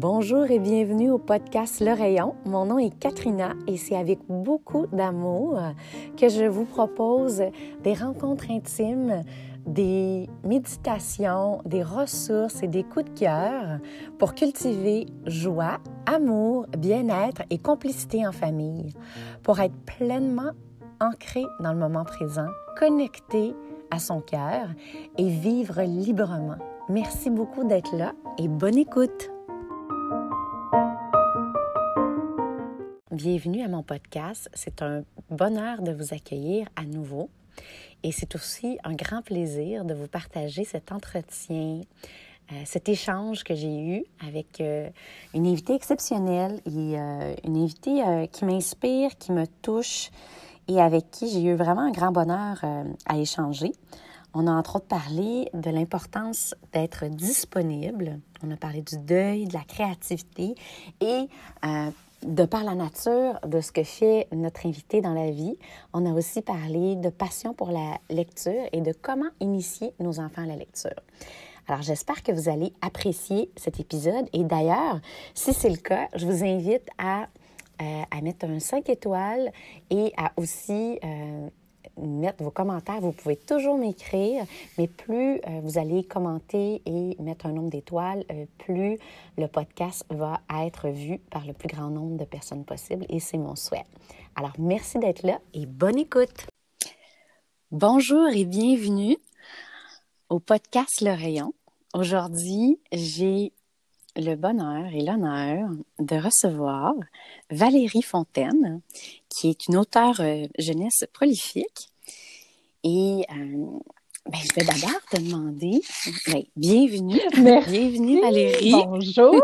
Bonjour et bienvenue au podcast Le Rayon. Mon nom est Katrina et c'est avec beaucoup d'amour que je vous propose des rencontres intimes, des méditations, des ressources et des coups de cœur pour cultiver joie, amour, bien-être et complicité en famille, pour être pleinement ancré dans le moment présent, connecté à son cœur et vivre librement. Merci beaucoup d'être là et bonne écoute. Bienvenue à mon podcast. C'est un bonheur de vous accueillir à nouveau. Et c'est aussi un grand plaisir de vous partager cet entretien, euh, cet échange que j'ai eu avec euh, une invitée exceptionnelle et euh, une invitée qui m'inspire, qui me touche et avec qui j'ai eu vraiment un grand bonheur à échanger. On a entre autres parlé de l'importance d'être disponible. On a parlé du deuil, de la créativité et de par la nature de ce que fait notre invité dans la vie, on a aussi parlé de passion pour la lecture et de comment initier nos enfants à la lecture. Alors, j'espère que vous allez apprécier cet épisode. Et d'ailleurs, si c'est le cas, je vous invite à, euh, à mettre un 5 étoiles et à aussi euh, mettre vos commentaires. Vous pouvez toujours m'écrire, mais plus euh, vous allez commenter et mettre un nombre d'étoiles, euh, plus le podcast va être vu par le plus grand nombre de personnes possible et c'est mon souhait. Alors, merci d'être là et bonne écoute. Bonjour et bienvenue au podcast Le Rayon. Aujourd'hui, j'ai le bonheur et l'honneur de recevoir Valérie Fontaine, qui est une auteure euh, jeunesse prolifique. Et euh, ben, je vais d'abord te demander, ben, bienvenue, bienvenue Valérie. Bonjour.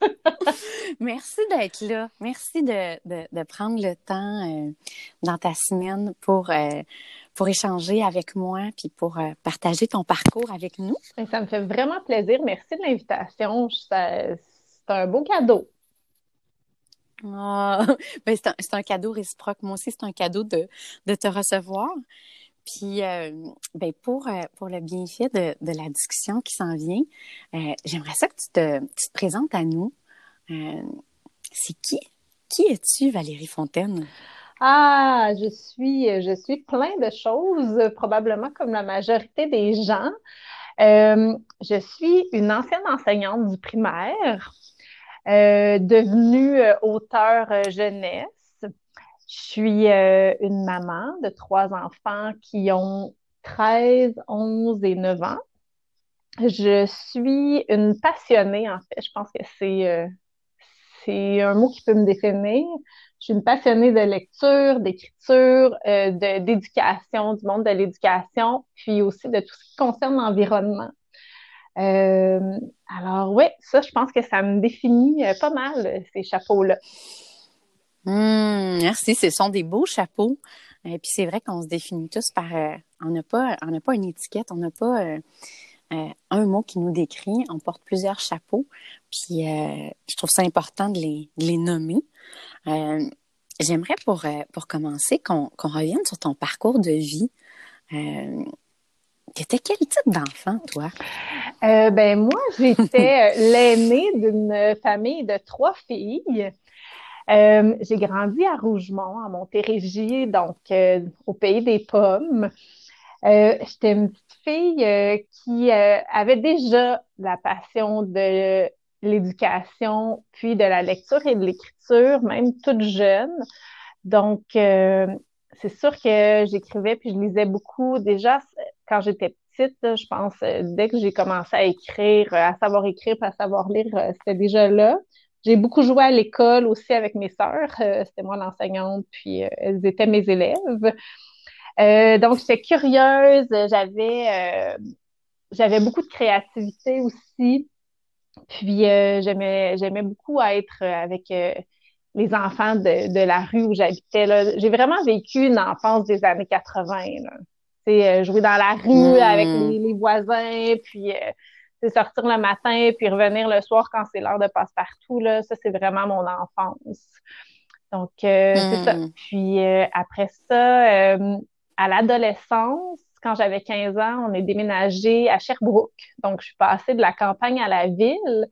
Merci d'être là. Merci de, de, prendre le temps euh, dans ta semaine pour, pour échanger avec moi puis pour partager ton parcours avec nous. Ça me fait vraiment plaisir. Merci de l'invitation. C'est un beau cadeau. Ben c'est un, un, cadeau réciproque. Moi aussi, c'est un cadeau de, de te recevoir. Puis, euh, ben pour, euh, pour le bienfait de, de la discussion qui s'en vient, euh, j'aimerais ça que tu te, tu te présentes à nous. c'est qui? Qui es-tu, Valérie Fontaine? Ah, je suis, je suis plein de choses, probablement comme la majorité des gens. je suis une ancienne enseignante du primaire. Euh, devenue euh, auteur euh, jeunesse. Je suis une maman de trois enfants qui ont 13, 11 et 9 ans. Je suis une passionnée, en fait. Je pense que c'est c'est un mot qui peut me définir. Je suis une passionnée de lecture, d'écriture, d'éducation, du monde de l'éducation, puis aussi de tout ce qui concerne l'environnement. Euh, alors, oui, ça, je pense que ça me définit euh, pas mal, euh, ces chapeaux-là. Mmh, merci, ce sont des beaux chapeaux. Et puis c'est vrai qu'on se définit tous par... on n'a pas, on pas une étiquette, on n'a pas un mot qui nous décrit. On porte plusieurs chapeaux. Puis je trouve ça important de les nommer. J'aimerais pour, pour commencer qu'on revienne sur ton parcours de vie. T'étais quel type d'enfant, toi? Euh, ben moi, j'étais euh, l'aînée d'une famille de trois filles. Euh, j'ai grandi à Rougemont, à Montérégie, donc au pays des pommes. j'étais une petite fille qui avait déjà la passion de l'éducation, puis de la lecture et de l'écriture, même toute jeune. Donc, c'est sûr que j'écrivais puis je lisais beaucoup. Déjà, quand j'étais petite, je pense, euh, dès que j'ai commencé à écrire, euh, à savoir écrire, à savoir lire, euh, c'était déjà là. J'ai beaucoup joué à l'école aussi avec mes sœurs. C'était moi l'enseignante, puis elles étaient mes élèves. donc, j'étais curieuse. J'avais j'avais beaucoup de créativité aussi. Puis, j'aimais j'aimais beaucoup être avec les enfants de, de la rue où j'habitais. J'ai vraiment vécu une enfance des années 80. Là. Euh, jouer dans la rue avec hmm. les, voisins, puis euh, sortir le matin, puis revenir le soir quand c'est l'heure de passe-partout. Là, ça, c'est vraiment mon enfance. Donc, euh, c'est ça. Hmm. Puis après ça, à l'adolescence, quand j'avais 15 ans, on est déménagé à Sherbrooke. Donc, je suis passée de la campagne à la ville.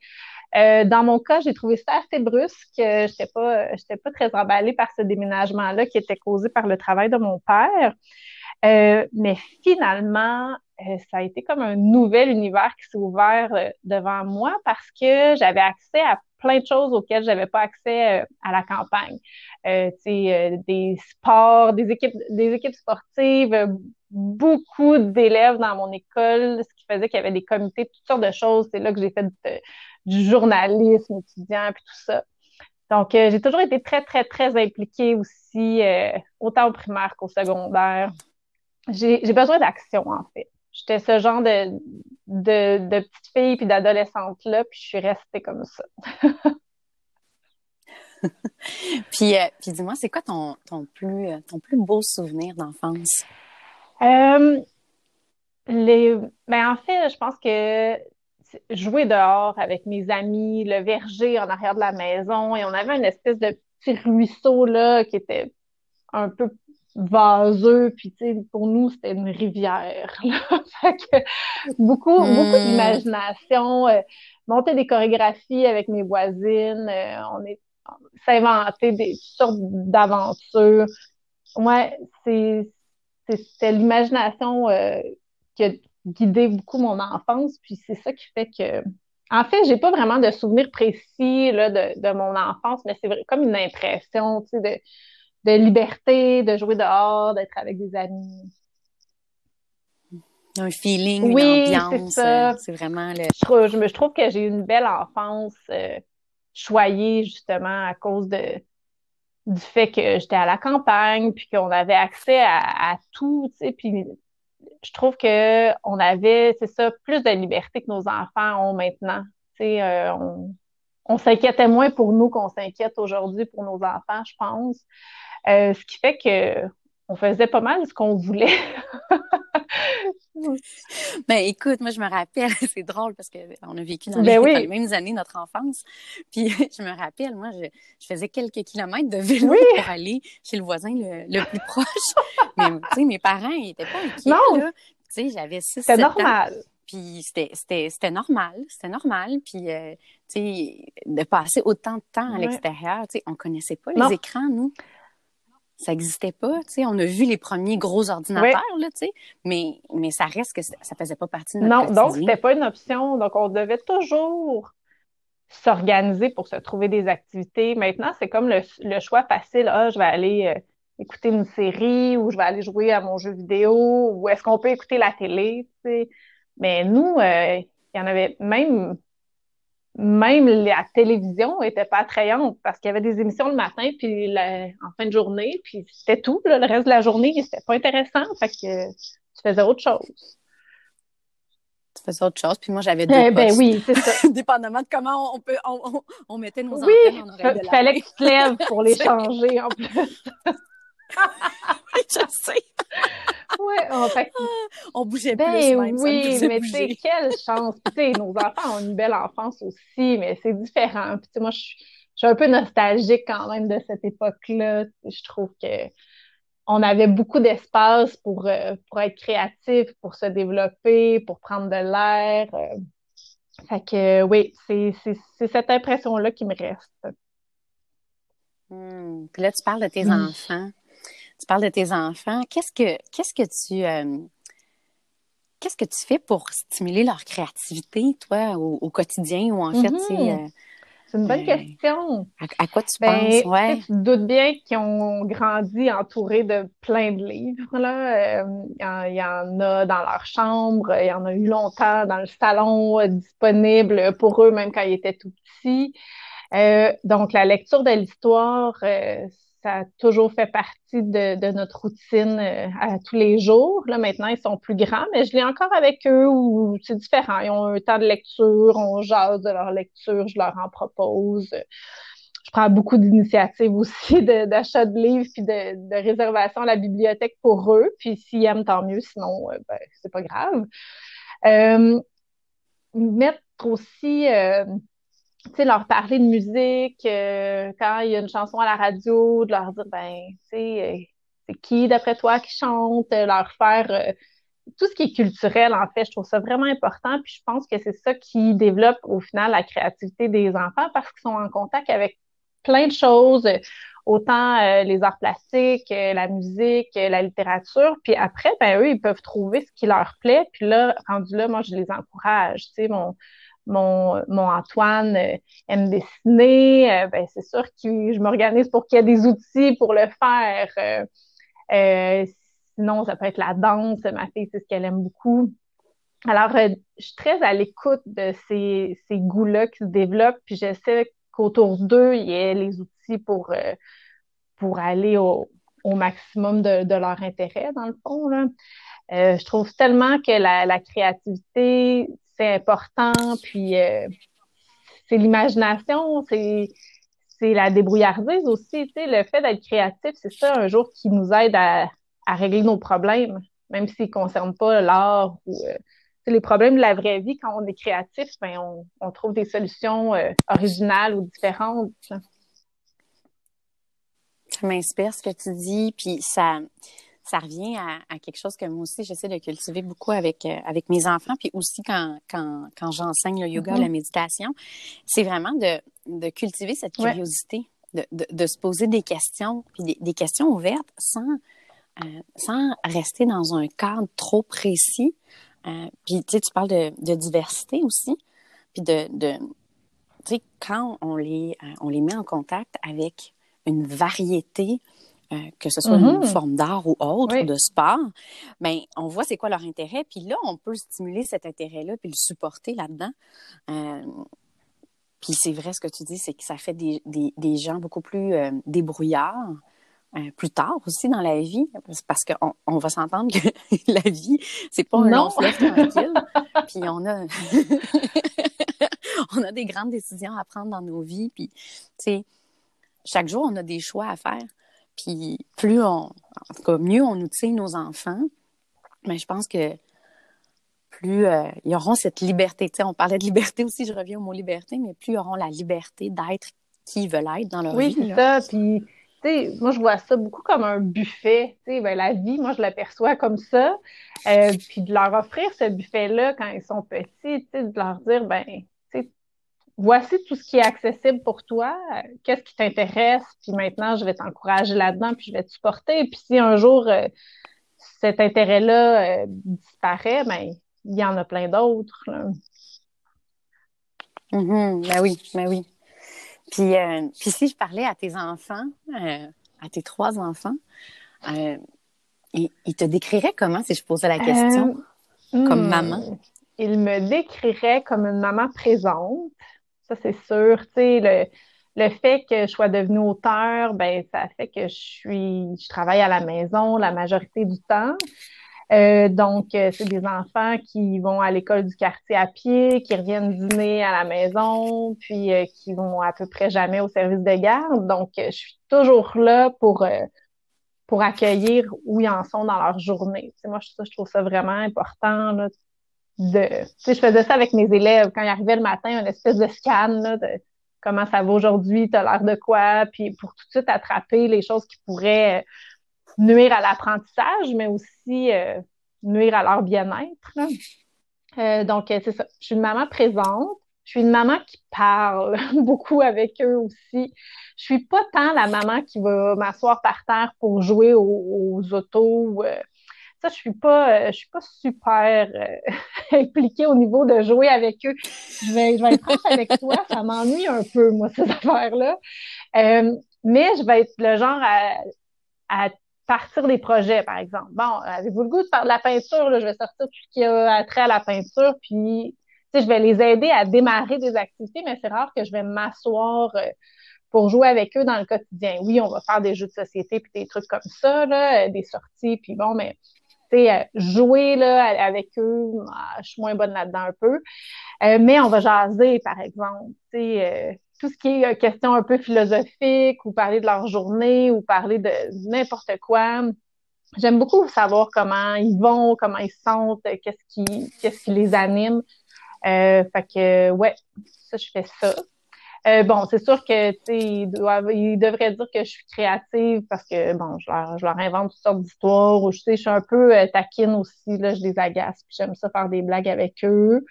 Euh, dans mon cas, j'ai trouvé ça assez brusque. Je n'étais pas, très emballée par ce déménagement-là qui était causé par le travail de mon père. Euh, mais finalement, euh, ça a été comme un nouvel univers qui s'est ouvert euh, devant moi parce que j'avais accès à plein de choses auxquelles j'avais pas accès euh, à la campagne. Euh, des sports, des équipes, des équipes sportives, beaucoup d'élèves dans mon école, ce qui faisait qu'il y avait des comités, toutes sortes de choses. C'est là que j'ai fait du journalisme étudiant puis tout ça. Donc, j'ai toujours été très, très, très impliquée aussi, autant au primaire qu'au secondaire. J'ai besoin d'action, en fait j'étais ce genre de, de, de petite fille puis d'adolescente-là, puis je suis restée comme ça. puis, euh, puis dis-moi, c'est quoi ton, ton, plus, ton plus beau souvenir d'enfance? Euh, les... Ben, en fait, je pense que jouer dehors avec mes amis, le verger en arrière de la maison, et on avait une espèce de petit ruisseau là qui était un peu vaseux, puis tu sais, pour nous, c'était une rivière. fait que beaucoup, beaucoup hmm. d'imagination, euh, monter des chorégraphies avec mes voisines, euh, on est s'inventer des sortes d'aventures. Ouais, c'est c'était l'imagination euh, qui a guidé beaucoup mon enfance, puis c'est ça qui fait que en fait, j'ai pas vraiment de souvenirs précis là, de, de mon enfance, mais c'est comme une impression, tu sais, de de liberté, de jouer dehors, d'être avec des amis. Un feeling, une ambiance. Euh, c'est vraiment le. Je trouve, je, trouve que j'ai eu une belle enfance euh, choyée justement à cause de du fait que j'étais à la campagne, puis qu'on avait accès à, tout, tu sais, puis je trouve que on avait, c'est ça, plus de liberté que nos enfants ont maintenant. Tu sais, euh, on, s'inquiétait moins pour nous qu'on s'inquiète aujourd'hui pour nos enfants, je pense. Euh, ce qui fait que on faisait pas mal ce qu'on voulait. ben écoute, moi je me rappelle, c'est drôle parce qu'on a vécu dans, ben les, mêmes années notre enfance. Puis je me rappelle, moi je, faisais quelques kilomètres de vélo pour aller chez le voisin le, plus proche. Mais tu sais, mes parents ils étaient pas inquiets non. là. Tu sais, j'avais 6 C'était normal. Puis c'était normal, c'était normal. Puis, euh, tu sais, de passer autant de temps à l'extérieur, tu sais, on connaissait pas les écrans, nous ça n'existait pas, tu sais. On a vu les premiers gros ordinateurs, là, tu sais, mais, mais ça reste que ça faisait pas partie de notre Non, donc c'était pas une option. Donc, on devait toujours s'organiser pour se trouver des activités. Maintenant, c'est comme le, choix facile. Ah, je vais aller euh, écouter une série ou je vais aller jouer à mon jeu vidéo ou est-ce qu'on peut écouter la télé, tu sais. Mais nous, euh, il y en avait même même la télévision était pas attrayante parce qu'il y avait des émissions le matin puis en fin de journée puis c'était tout le reste de la journée c'était pas intéressant fait que tu faisais autre chose. Tu faisais autre chose puis moi j'avais deux eh, ben oui c'est ça. Dépendamment de comment on peut on, mettait nos oui, antennes de fallait que tu te lèves pour les changer en plus je sais ouais, en fait, ah, on bougeait ben, plus. Même, oui, mais tu sais, quelle chance. tu sais, nos enfants ont une belle enfance aussi, mais c'est différent. Puis, moi, je suis un peu nostalgique quand même de cette époque-là. Je trouve que on avait beaucoup d'espace pour, euh, pour être créatif, pour se développer, pour prendre de l'air. Euh. Fait que oui, c'est cette impression-là qui me reste. Hmm. Puis là, tu parles de tes enfants tu parles de tes enfants. Qu'est-ce que, qu'est-ce que tu, euh, qu'est-ce que tu fais pour stimuler leur créativité, toi, au, quotidien ou en fait, mm-hmm. euh, c'est une bonne euh, question. À, quoi tu ben, penses? Ouais. Tu doutes bien qu'ils ont grandi entourés de plein de livres. Là. Il, y en, a dans leur chambre, il y en a eu longtemps dans le salon disponible pour eux, même quand ils étaient tout petits. donc, la lecture de l'histoire, ça a toujours fait partie de, notre routine euh, à tous les jours. Là, maintenant, ils sont plus grands, mais je l'ai encore avec eux où c'est différent. Ils ont un temps de lecture, on jase de leur lecture, je leur en propose. Je prends beaucoup d'initiatives aussi d'achat de, livres puis de, réservation à la bibliothèque pour eux. Puis s'ils aiment, tant mieux, sinon, euh, ben, c'est pas grave. Euh, mettre aussi sais, leur parler de musique, euh, quand il y a une chanson à la radio, de leur dire, ben, tu sais, euh, c'est qui d'après toi qui chante, leur faire tout ce qui est culturel, en fait, je trouve ça vraiment important. Puis je pense que c'est ça qui développe au final la créativité des enfants parce qu'ils sont en contact avec plein de choses, autant euh, les arts plastiques, euh, la musique, euh, la littérature. Puis après, ben eux, ils peuvent trouver ce qui leur plaît. Puis là, rendu là, moi, je les encourage. Tu sais, mon, mon, Antoine aime dessiner. ben c'est sûr que je m'organise pour qu'il y ait des outils pour le faire. sinon, ça peut être la danse. Ma fille, c'est ce qu'elle aime beaucoup. Alors, je suis très à l'écoute de ces, ces goûts-là qui se développent, puis j'essaie qu'autour d'eux, il y ait les outils pour, euh, aller au, maximum de, leur intérêt, dans le fond. Euh, je trouve tellement que la, créativité, c'est important, puis euh, c'est l'imagination, c'est la débrouillardise aussi. le fait d'être créatif, c'est ça un jour qui nous aide à, régler nos problèmes, même s'ils ne concernent pas l'art ou les problèmes de la vraie vie, quand on est créatif, ben, on, trouve des solutions euh, originales ou différentes. Ça m'inspire ce que tu dis, puis ça, ça revient à, quelque chose que moi aussi j'essaie de cultiver beaucoup avec euh, avec mes enfants, puis aussi quand quand, quand j'enseigne le yoga, la mm-hmm. méditation, c'est vraiment de, de cultiver cette curiosité, de, de, se poser des questions, puis des, questions ouvertes sans euh, sans rester dans un cadre trop précis, euh, puis, tu sais, tu parles de, de, diversité aussi. Puis de, de tu sais, quand on les, on les met en contact avec une variété, euh, que ce soit une mm-hmm. forme d'art ou autre, ou de sport, ben on voit c'est quoi leur intérêt. Puis là, on peut stimuler cet intérêt-là, puis le supporter là-dedans. puis c'est vrai ce que tu dis, c'est que ça fait des, des, des gens beaucoup plus débrouillards, euh, plus tard aussi dans la vie, parce qu'on on va s'entendre que la vie, c'est pas un long fleuve tranquille. puis on a, on a des grandes décisions à prendre dans nos vies. Puis, tu sais, chaque jour, on a des choix à faire. Puis plus on, en tout cas, mieux on outille nos enfants, mais je pense que plus euh, ils auront cette liberté. Tu sais, on parlait de liberté aussi, je reviens au mot liberté, mais plus ils auront la liberté d'être qui ils veulent être dans leur vie. Oui, c'est ça. Puis moi, je vois ça beaucoup comme un buffet. Ben, la vie, moi, je l'aperçois comme ça. Euh, puis de leur offrir ce buffet-là quand ils sont petits, de leur dire, ben, voici tout ce qui est accessible pour toi, qu'est-ce qui t'intéresse, puis maintenant, je vais t'encourager là-dedans, puis je vais te supporter. Puis si un jour, euh, cet intérêt-là euh, disparaît, ben, il y en a plein d'autres. Ben oui, ben oui. Puis, euh, puis si je parlais à tes enfants, euh, à tes trois enfants, euh, ils, te décriraient comment si je posais la question? Comme hmm, maman? Ils me décriraient comme une maman présente. Ça, c'est sûr. Tu sais, le, fait que je sois devenue auteur, ben ça fait que je suis, je travaille à la maison la majorité du temps. Euh, donc, euh, c'est des enfants qui vont à l'école du quartier à pied, qui reviennent dîner à la maison, puis euh, qui vont à peu près jamais au service de garde. Donc, je suis toujours là pour accueillir où ils en sont dans leur journée. moi, je, trouve ça vraiment important de. je faisais ça avec mes élèves quand ils arrivaient le matin, une espèce de scan là, de comment ça va aujourd'hui, t'as l'air de quoi, puis pour tout de suite attraper les choses qui pourraient nuire à l'apprentissage, mais aussi euh, nuire à leur bien-être. Euh, donc, euh, c'est ça. Je suis une maman présente. Je suis une maman qui parle beaucoup avec eux aussi. Je suis pas tant la maman qui va m'asseoir par terre pour jouer aux, autos. Ça, je suis pas, je suis pas super impliquée au niveau de jouer avec eux. Je vais, je vais être franche avec toi, ça m'ennuie un peu, moi, ces affaires-là. mais je vais être le genre à, à partir des projets, par exemple. Bon, avez-vous le goût de faire de la peinture? Là? Je vais sortir tout ce qui a trait à la peinture, puis je vais les aider à démarrer des activités, mais c'est rare que je vais m'asseoir euh, pour jouer avec eux dans le quotidien. Oui, on va faire des jeux de société puis des trucs comme ça, là, euh, des sorties, puis bon, mais euh, jouer là, avec eux, ah, je suis moins bonne là-dedans un peu. mais on va jaser, par exemple. Euh, tout ce qui est euh, question un peu philosophique ou parler de leur journée ou parler de n'importe quoi. J'aime beaucoup savoir comment ils vont, comment ils sentent, qu'est-ce qui, qu'est-ce qui les anime. Euh, fait que, ouais, ça, je fais ça. Euh, bon, c'est sûr que ils, doivent, ils devraient dire que je suis créative parce que bon, je leur, je leur invente toutes sortes d'histoires ou je sais, je suis un peu euh, taquine aussi, là, je les agace, puis j'aime ça faire des blagues avec eux.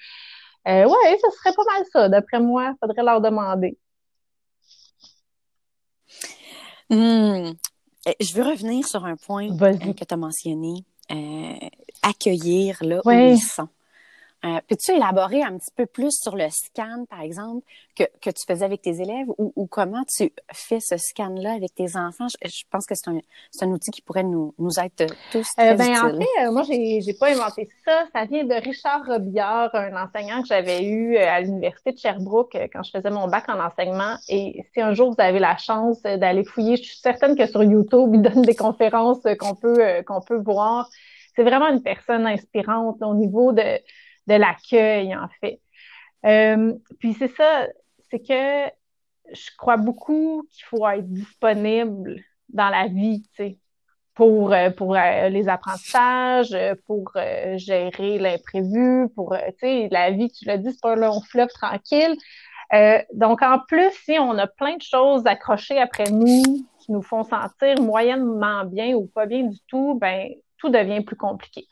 Euh, ouais, ça serait pas mal ça, d'après moi, faudrait leur demander. Hmm. Je veux revenir sur un point que tu as mentionné. accueillir là où ils sont. Euh, Peux-tu élaborer un petit peu plus sur le scan, par exemple, que, que tu faisais avec tes élèves ou, ou comment tu fais ce scan-là avec tes enfants? Je, je pense que c'est un, un, outil qui pourrait nous, nous être tous très euh, ben, En fait, euh, moi, j'ai, j'ai pas inventé ça. Ça vient de Richard Robillard, un enseignant que j'avais eu euh, à l'Université de Sherbrooke quand je faisais mon bac en enseignement. Et si un jour vous avez la chance d'aller fouiller, je suis certaine que sur YouTube, il donne des conférences qu'on peut, qu'on peut voir. C'est vraiment une personne inspirante au niveau de de l'accueil, en fait. Euh, puis c'est ça, c'est que je crois beaucoup qu'il faut être disponible dans la vie, tu sais, pour, euh, pour euh, les apprentissages, pour gérer l'imprévu, pour, tu sais, la vie, tu l'as dit, c'est pas un long fleuve tranquille. donc, en plus, si on a plein de choses accrochées après nous qui nous font sentir moyennement bien ou pas bien du tout, ben tout devient plus compliqué.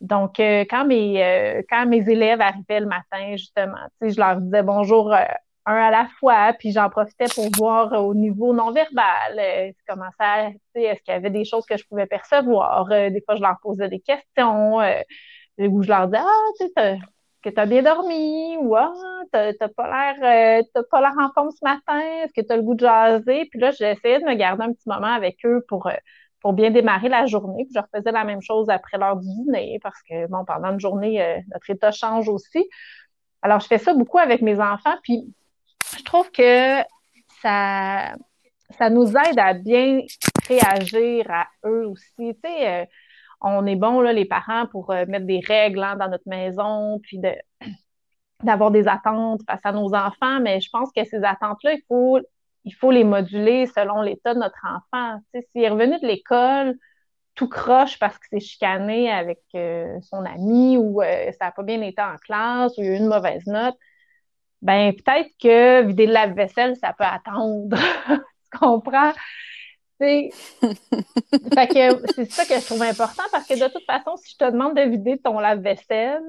Donc, euh, quand mes euh, quand mes élèves arrivaient le matin, justement, je leur disais bonjour euh, un à la fois, puis j'en profitais pour voir au niveau non verbal comment ça, est-ce qu'il y avait des choses que je pouvais percevoir? des fois, je leur posais des questions où je leur disais ah, que tu as bien dormi ou ah, t'as pas l'air t'as pas l'air en forme ce matin, est-ce que tu as le goût de jaser? Puis là, j'essayais de me garder un petit moment avec eux pour pour bien démarrer la journée. Je refaisais la même chose après l'heure du dîner parce que, bon, pendant une journée, euh, notre état change aussi. Alors, je fais ça beaucoup avec mes enfants. Puis, je trouve que ça, ça nous aide à bien réagir à eux aussi. Tu sais, euh, on est bon, là, les parents, pour euh, mettre des règles hein, dans notre maison, puis d'avoir des attentes face à nos enfants, mais je pense que ces attentes-là, il faut il faut les moduler selon l'état de notre enfant. S'il est revenu de l'école tout croche parce qu'il s'est chicané avec euh, son ami ou euh, ça n'a pas bien été en classe ou il a eu une mauvaise note, ben peut-être que vider de la vaisselle, ça peut attendre. tu comprends? fait que c'est ça que je trouve important parce que de toute façon, si je te demande de vider ton lave-vaisselle,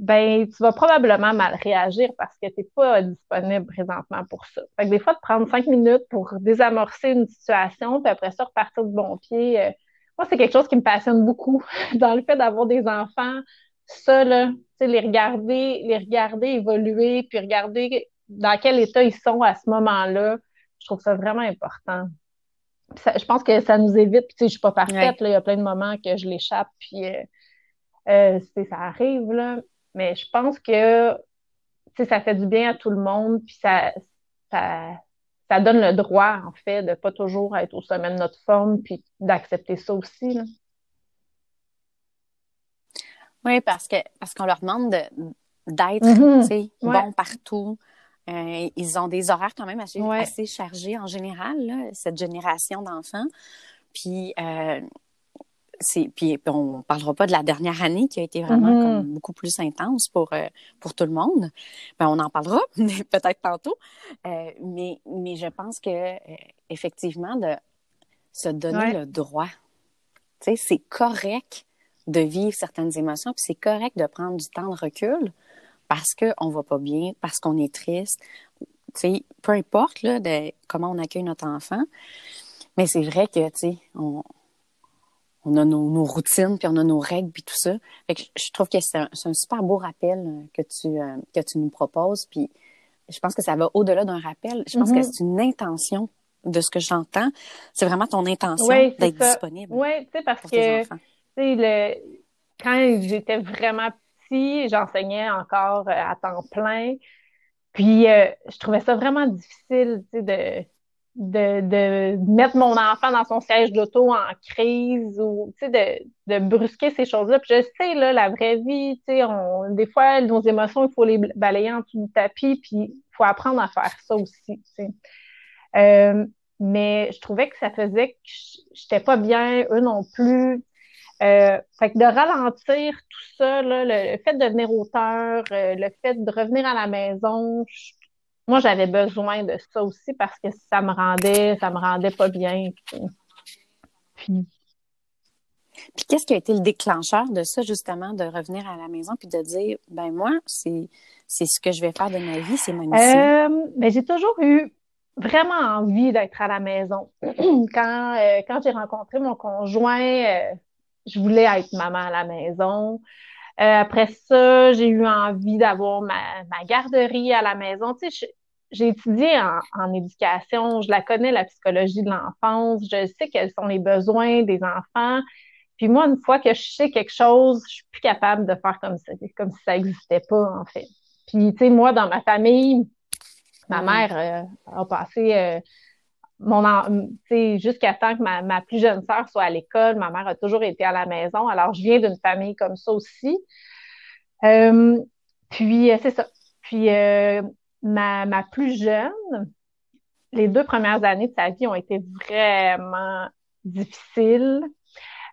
ben tu vas probablement mal réagir parce que tu n'es pas disponible présentement pour ça. Fait que des fois, de prendre cinq minutes pour désamorcer une situation, puis après ça, repartir de bon pied, euh, moi, c'est quelque chose qui me passionne beaucoup dans le fait d'avoir des enfants. Ça, là, les regarder, les regarder évoluer, puis regarder dans quel état ils sont à ce moment-là, je trouve ça vraiment important. je pense que ça nous évite, puis tu sais, je suis pas parfaite, là, il y a plein de moments que je l'échappe, puis euh, euh, ça arrive, là. Mais je pense que ça fait du bien à tout le monde, puis ça, ça, donne le droit, en fait, de pas toujours être au sommet de notre forme, puis d'accepter ça aussi. Oui, parce que parce qu'on leur demande d'être mm-hmm. bon partout. Euh, ils ont des horaires quand même assez, assez chargés en général, cette génération d'enfants. Puis euh, puis on parlera pas de la dernière année qui a été vraiment mm-hmm. beaucoup plus intense pour euh, pour tout le monde. Ben, on en parlera peut-être tantôt. Euh, mais mais je pense que euh, effectivement de se donner le droit. Tu sais, c'est correct de vivre certaines émotions, puis c'est correct de prendre du temps de recul parce qu'on va pas bien, parce qu'on est triste. Tu sais, peu importe là, de comment on accueille notre enfant. Mais c'est vrai que, tu sais, on, on a nos, routines, puis on a nos règles, puis tout ça. Fait que je trouve que c'est un, super beau rappel euh, que tu, euh, que tu nous proposes. Puis je pense que ça va au-delà d'un rappel. Je pense que mm-hmm. c'est une intention de ce que j'entends. C'est vraiment ton intention d'être disponible. Oui, tu sais, parce que le, quand j'étais vraiment petit, j'enseignais encore euh, à temps plein. Puis je trouvais ça vraiment difficile, tu sais, de de, de mettre mon enfant dans son siège d'auto en crise ou de, de brusquer ces choses-là. Puis je sais là la vraie vie, on, des fois nos émotions il faut les balayer en dessous du tapis, puis il faut apprendre à faire ça aussi. Euh, mais je trouvais que ça faisait que j'étais pas bien, eux non plus. Euh, fait que de ralentir tout ça, là, le, fait de devenir auteur, euh, le fait de revenir à la maison, moi, j'avais besoin de ça aussi parce que ça me rendait, ça me rendait pas bien. Puis, puis qu'est-ce qui a été le déclencheur de ça, justement, de revenir à la maison puis de dire, ben moi, c'est, c'est ce que je vais faire de ma vie, c'est mon mission? Euh, ben, j'ai toujours eu vraiment envie d'être à la maison. quand euh, quand j'ai rencontré mon conjoint, euh, je voulais être maman à la maison. après ça, j'ai eu envie d'avoir ma, ma garderie à la maison. Tu sais, j'ai étudié en, en, éducation, je la connais, la psychologie de l'enfance, je sais quels sont les besoins des enfants. Puis moi, une fois que je sais quelque chose, je suis plus capable de faire comme ça, comme si ça n'existait pas, en fait. Puis, tu sais, moi, dans ma famille, ma mm. mère euh, a passé euh, mon jusqu'à temps que ma, ma plus jeune sœur soit à l'école, ma mère a toujours été à la maison. Alors, je viens d'une famille comme ça aussi. Euh, puis, c'est ça. Puis, ma, ma plus jeune, les deux premières années de sa vie ont été vraiment difficiles.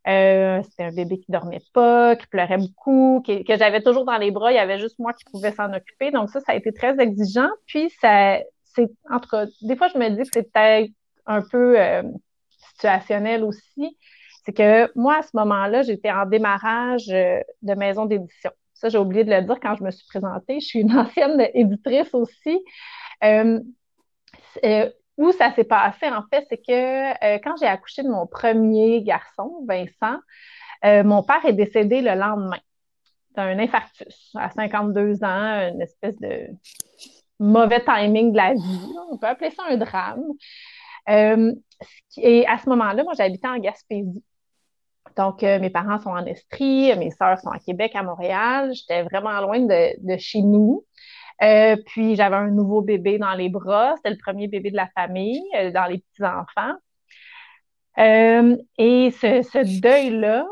Euh, c'était un bébé qui dormait pas, qui pleurait beaucoup, que j'avais toujours dans les bras. Il y avait juste moi qui pouvais s'en occuper. Donc ça, ça a été très exigeant. Puis ça, c'est en tout cas, des fois je me dis que c'est peut-être un peu euh, situationnel aussi. C'est que moi à ce moment-là, j'étais en démarrage euh, de maison d'édition. Ça, j'ai oublié de le dire quand je me suis présentée. Je suis une ancienne éditrice aussi. Euh, où ça s'est passé, en fait, c'est que euh, quand j'ai accouché de mon premier garçon, Vincent, euh, mon père est décédé le lendemain d'un infarctus à 52 ans, une espèce de mauvais timing de la vie. On peut appeler ça un drame. Euh, et à ce moment-là, moi, j'habitais en Gaspésie. Donc, mes parents sont en Estrie, mes sœurs sont à Québec, à Montréal. J'étais vraiment loin de, de chez nous. Euh, puis j'avais un nouveau bébé dans les bras. C'était le premier bébé de la famille, euh, dans les petits-enfants. Euh, et ce, ce deuil-là,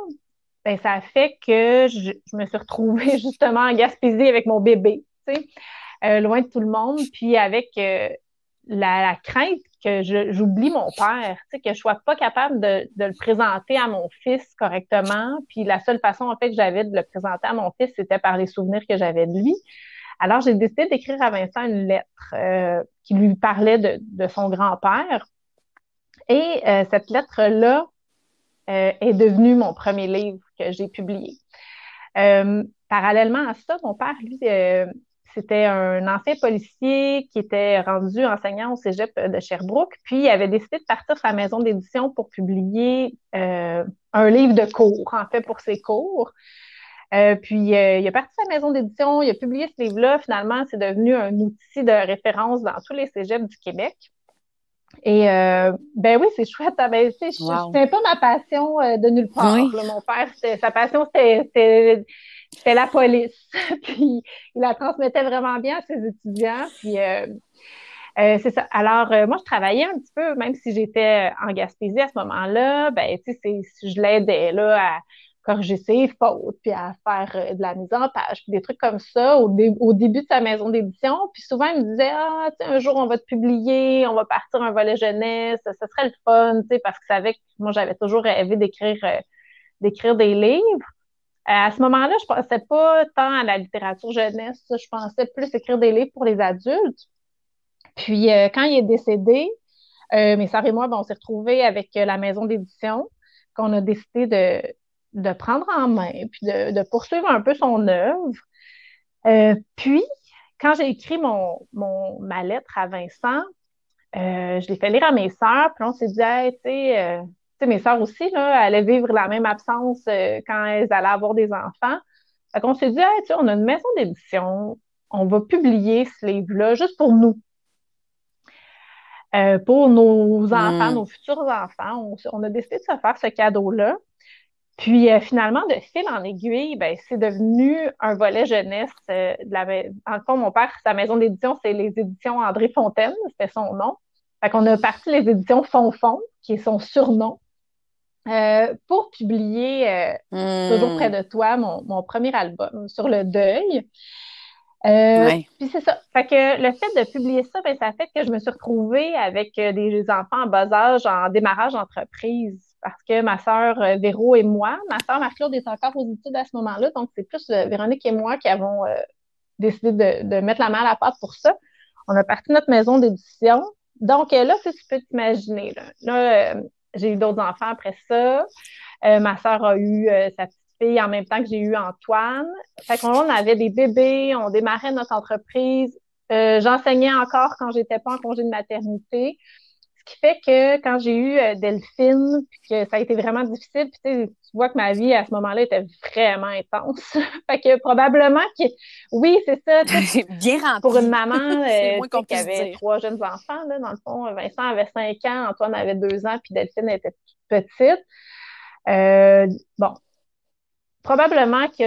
ben, ça a fait que je, je, me suis retrouvée justement en Gaspésie avec mon bébé, tu sais, loin de tout le monde, puis avec la, crainte que j'oublie mon père, que je sois pas capable de, de, le présenter à mon fils correctement. Puis la seule façon, en fait, que j'avais de le présenter à mon fils, c'était par les souvenirs que j'avais de lui. Alors, j'ai décidé d'écrire à Vincent une lettre euh, qui lui parlait de, de son grand-père. Et euh, cette lettre-là euh, est devenue mon premier livre que j'ai publié. parallèlement à ça, mon père, lui, c'était un ancien policier qui était rendu enseignant au cégep de Sherbrooke, puis il avait décidé de partir sur la maison d'édition pour publier un livre de cours, en fait, pour ses cours. Euh, puis, euh, il a parti sa maison d'édition, il a publié ce livre-là. Finalement, c'est devenu un outil de référence dans tous les cégeps du Québec. Et euh, ben oui, c'est chouette. Ah, ben, sais, c'était pas ma passion de nulle part. mon père, sa passion, c'était la police. puis il la transmettait vraiment bien à ses étudiants. Puis c'est ça. Alors, moi, je travaillais un petit peu, même si j'étais en Gaspésie à ce moment-là, ben, tu sais, je l'aidais là à corriger ses fautes, puis à faire euh, de la mise en page, puis des trucs comme ça au, début de sa maison d'édition. Puis souvent, il me disait, ah, tu sais, un jour, on va te publier, on va partir un volet jeunesse, ça, serait le fun, tu sais, parce que savait que moi, j'avais toujours rêvé d'écrire euh, d'écrire des livres. Euh, à ce moment-là, je pensais pas tant à la littérature jeunesse, je pensais plus écrire des livres pour les adultes. Puis quand il est décédé, mes sœurs et moi, ben, on s'est retrouvés avec la maison d'édition qu'on a décidé de, de prendre en main, puis de, poursuivre un peu son œuvre. Euh, puis, quand j'ai écrit mon, mon, ma lettre à Vincent, euh, je l'ai fait lire à mes sœurs, puis on s'est dit, hey, tu sais, euh, mes sœurs aussi, là, allaient vivre la même absence quand elles allaient avoir des enfants. Fait qu'on s'est dit, hey, tu sais, on a une maison d'édition, on va publier ce livre-là juste pour nous. pour nos enfants, mm. nos futurs enfants, on, on, a décidé de se faire ce cadeau-là. Puis euh, finalement, de fil en aiguille, ben, c'est devenu un volet jeunesse. Euh, de la, en fond, mon père, sa maison d'édition, c'est les éditions André Fontaine, c'était son nom. Fait qu'on a parti les éditions Fonfon, qui est son surnom, euh, pour publier hmm. Toujours près de toi, mon, mon, premier album sur le deuil. Puis c'est ça. Fait que le fait de publier ça, ben, ça fait que je me suis retrouvée avec des enfants en bas âge en démarrage d'entreprise parce que ma sœur euh, Véro et moi, ma sœur Marc-Claude est encore aux études à ce moment-là, donc c'est plus euh, Véronique et moi qui avons euh, décidé de, mettre la main à la pâte pour ça. on a parti notre maison d'édition. Donc là, tu peux t'imaginer, là, là j'ai eu d'autres enfants après ça. ma soeur a eu sa petite fille en même temps que j'ai eu Antoine. Fait qu'on on avait des bébés, on démarrait notre entreprise. Euh, j'enseignais encore quand j'étais pas en congé de maternité. Ce qui fait que quand j'ai eu euh, Delphine, puis que ça a été vraiment difficile, puis tu vois que ma vie à ce moment-là était vraiment intense. fait que probablement que oui, c'est ça. Bien rempli. Pour une maman euh, qui avait trois jeunes enfants, là, dans le fond, Vincent avait cinq ans, Antoine avait deux ans, puis Delphine était toute petite. Euh, bon, probablement que,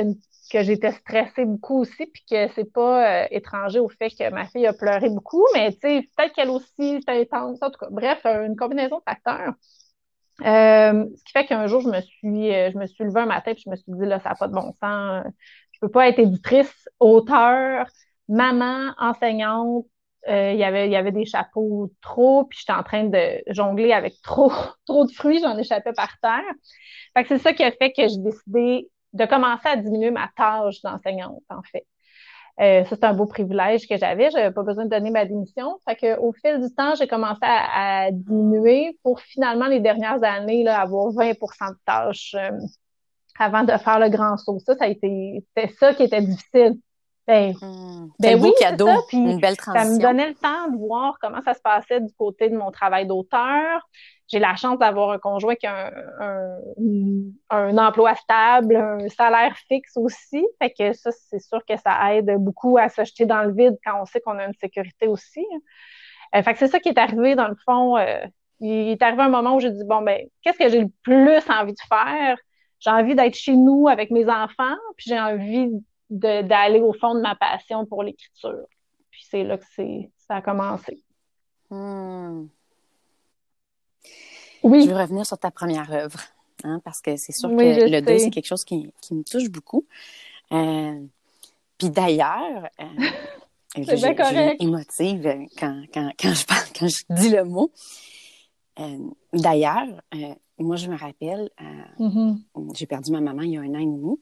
que j'étais stressée beaucoup aussi, puis que c'est pas euh, étranger au fait que ma fille a pleuré beaucoup, mais tu sais, peut-être qu'elle aussi c'était intense, en tout cas. Bref, une combinaison de facteurs. Euh, ce qui fait qu'un jour, je me suis euh, je me suis levée un matin puis je me suis dit là, ça n'a pas de bon sens. Je peux pas être éditrice, auteur, maman, enseignante. il y avait il y avait des chapeaux trop, puis j'étais en train de jongler avec trop trop de fruits, j'en échappais par terre. Fait que c'est ça qui a fait que j'ai décidé de commencer à diminuer ma tâche d'enseignante, en fait. Euh, ça, c'est un beau privilège que j'avais. J'avais pas besoin de donner ma démission. Fait que, au fil du temps, j'ai commencé à, diminuer pour finalement, les dernières années, là, avoir 20% de tâches euh, avant de faire le grand saut. Ça, ça a été, c'était ça qui était difficile. Ben, hmm. ben oui, cadeau, une belle transition. Ça me donnait le temps de voir comment ça se passait du côté de mon travail d'auteur, j'ai la chance d'avoir un conjoint qui a un, un, emploi stable, un salaire fixe aussi. Fait que ça, c'est sûr que ça aide beaucoup à se jeter dans le vide quand on sait qu'on a une sécurité aussi. Euh, fait que c'est ça qui est arrivé dans le fond. Euh, il est arrivé un moment où j'ai dit bon ben qu'est-ce que j'ai le plus envie de faire? J'ai envie d'être chez nous avec mes enfants, puis j'ai envie d'aller au fond de ma passion pour l'écriture. Puis c'est là que c'est ça a commencé. Hmm. Oui. Je veux revenir sur ta première œuvre, hein, parce que c'est sûr que le deuil, c'est quelque chose qui, qui, me touche beaucoup. Euh, puis d'ailleurs, euh, je, suis émotive quand, quand, quand, je parle, quand je dis le mot. Euh, d'ailleurs, euh, moi, je me rappelle, mm-hmm. j'ai perdu ma maman il y a un an et demi,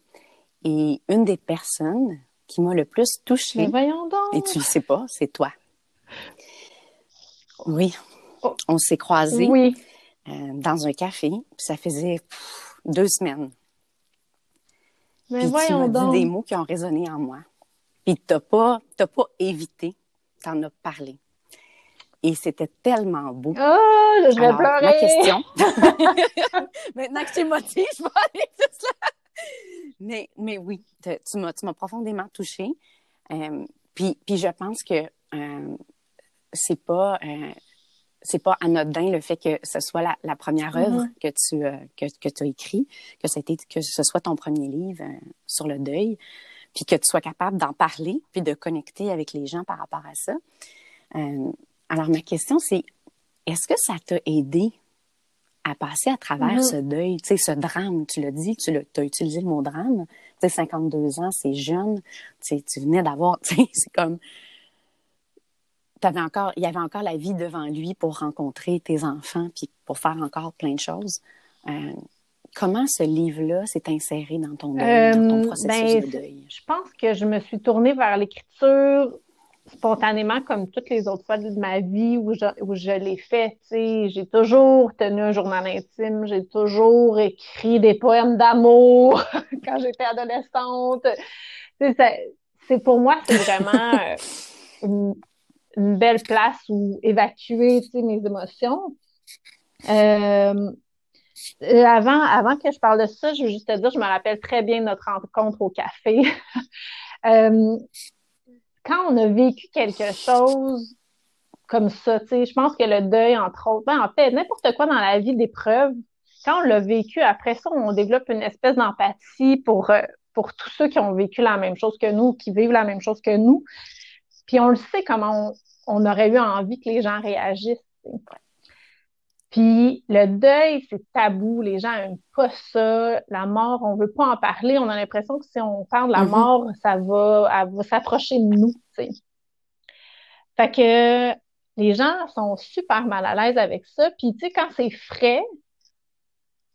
et une des personnes qui m'a le plus touchée, Mais voyons donc. et tu le sais pas, c'est toi. Oui, oh. on s'est croisés. Oui. Euh, dans un café. ça faisait deux semaines. Mais puis voyons tu dit des mots qui ont résonné en moi. Puis t'as pas, t'as pas évité, t'en as parlé. Et c'était tellement beau. Oh, je vais pleurer. Ma question. Maintenant que tu motivé, je vais aller tout ça. Mais, mais oui, tu m'as, tu m'as profondément touchée. Euh, puis, puis je pense que euh, c'est pas euh, c'est pas anodin le fait que ce soit la, première œuvre que tu euh, que, que tu as écrit, que c'était que ce soit ton premier livre euh, sur le deuil, puis que tu sois capable d'en parler, puis de connecter avec les gens par rapport à ça. Euh, alors ma question c'est est-ce que ça t'a aidé à passer à travers ce deuil, tu sais, ce drame, tu l'as dit, tu as utilisé le mot drame, tu sais, 52 ans, c'est jeune, tu venais d'avoir, tu sais, c'est comme, encore, il y avait encore la vie devant lui pour rencontrer tes enfants puis pour faire encore plein de choses. Euh, comment ce livre-là s'est inséré dans ton, deuil, dans ton euh, processus ben, de deuil? Je pense que je me suis tournée vers l'écriture spontanément comme toutes les autres fois de ma vie où je, où je l'ai fait. J'ai toujours tenu un journal intime, j'ai toujours écrit des poèmes d'amour quand j'étais adolescente. C'est pour moi, c'est vraiment euh, une belle place où évacuer mes émotions. Euh, avant, avant que je parle de ça, je veux juste te dire, je me rappelle très bien notre rencontre au café. euh, quand on a vécu quelque chose comme ça, je pense que le deuil, entre autres, ben, en fait, n'importe quoi dans la vie d'épreuve, quand on l'a vécu, après ça, on développe une espèce d'empathie pour, euh, pour tous ceux qui ont vécu la même chose que nous, qui vivent la même chose que nous. Puis on le sait comment on aurait eu envie que les gens réagissent. Puis le deuil, c'est tabou. Les gens n'aiment pas ça. La mort, on veut pas en parler. On a l'impression que si on parle de la mm-hmm. mort, ça va, va s'approcher de nous. T'sais. Fait que les gens sont super mal à l'aise avec ça. Puis tu sais, quand c'est frais,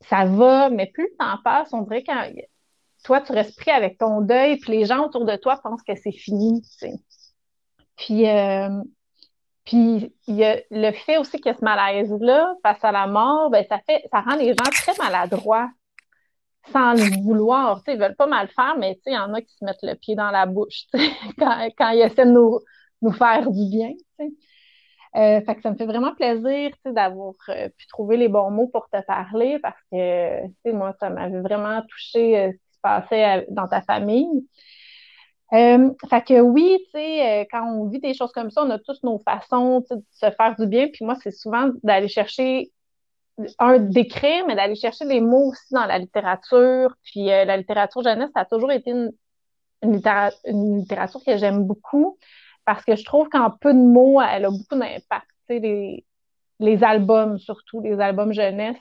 ça va, mais plus le temps passe, on dirait que toi, tu restes pris avec ton deuil, puis les gens autour de toi pensent que c'est fini. Puis euh, Puis il y a le fait aussi que ce malaise-là, face à la mort, ben, ça fait, ça rend les gens très maladroits sans le vouloir. Ils veulent pas mal faire, mais il y en a qui se mettent le pied dans la bouche quand, quand ils essaient de nous, nous faire du bien. Euh, fait que ça me fait vraiment plaisir d'avoir euh, pu trouver les bons mots pour te parler parce que moi, ça m'avait vraiment touché euh, ce qui se passait dans ta famille. Euh, fait que oui, tu sais, quand on vit des choses comme ça, on a tous nos façons de se faire du bien. Puis moi, c'est souvent d'aller chercher un d'écrire, mais d'aller chercher les mots aussi dans la littérature. Puis la littérature jeunesse, ça a toujours été une, une littérature que j'aime beaucoup parce que je trouve qu'en peu de mots, elle a beaucoup d'impact. Les, les albums, surtout les albums jeunesse,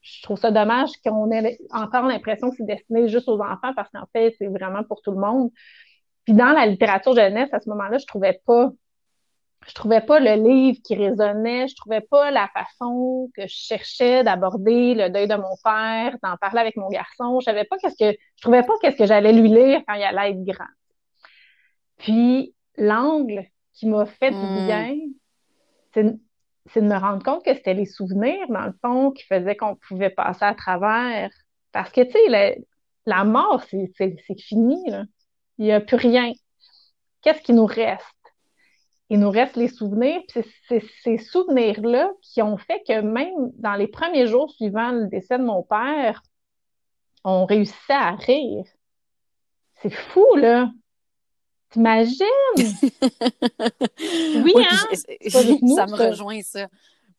je trouve ça dommage qu'on ait encore l'impression que c'est destiné juste aux enfants parce qu'en fait, c'est vraiment pour tout le monde. Puis dans la littérature jeunesse, à ce moment-là, je trouvais pas je trouvais pas le livre qui résonnait, je trouvais pas la façon que je cherchais d'aborder le deuil de mon père, d'en parler avec mon garçon. Je savais pas qu'est-ce que je trouvais pas qu'est-ce que j'allais lui lire quand il allait être grand. Puis l'angle qui m'a fait du hmm. bien, c'est de me rendre compte que c'était les souvenirs, dans le fond, qui faisaient qu'on pouvait passer à travers. Parce que, tu sais, la, mort, c'est fini, là. Il n'y a plus rien. Qu'est-ce qui nous reste? Il nous reste les souvenirs, puis c'est ces souvenirs-là qui ont fait que même dans les premiers jours suivant le décès de mon père, on réussissait à rire. C'est fou, là. T'imagines? oui, hein? ça me rejoint ça.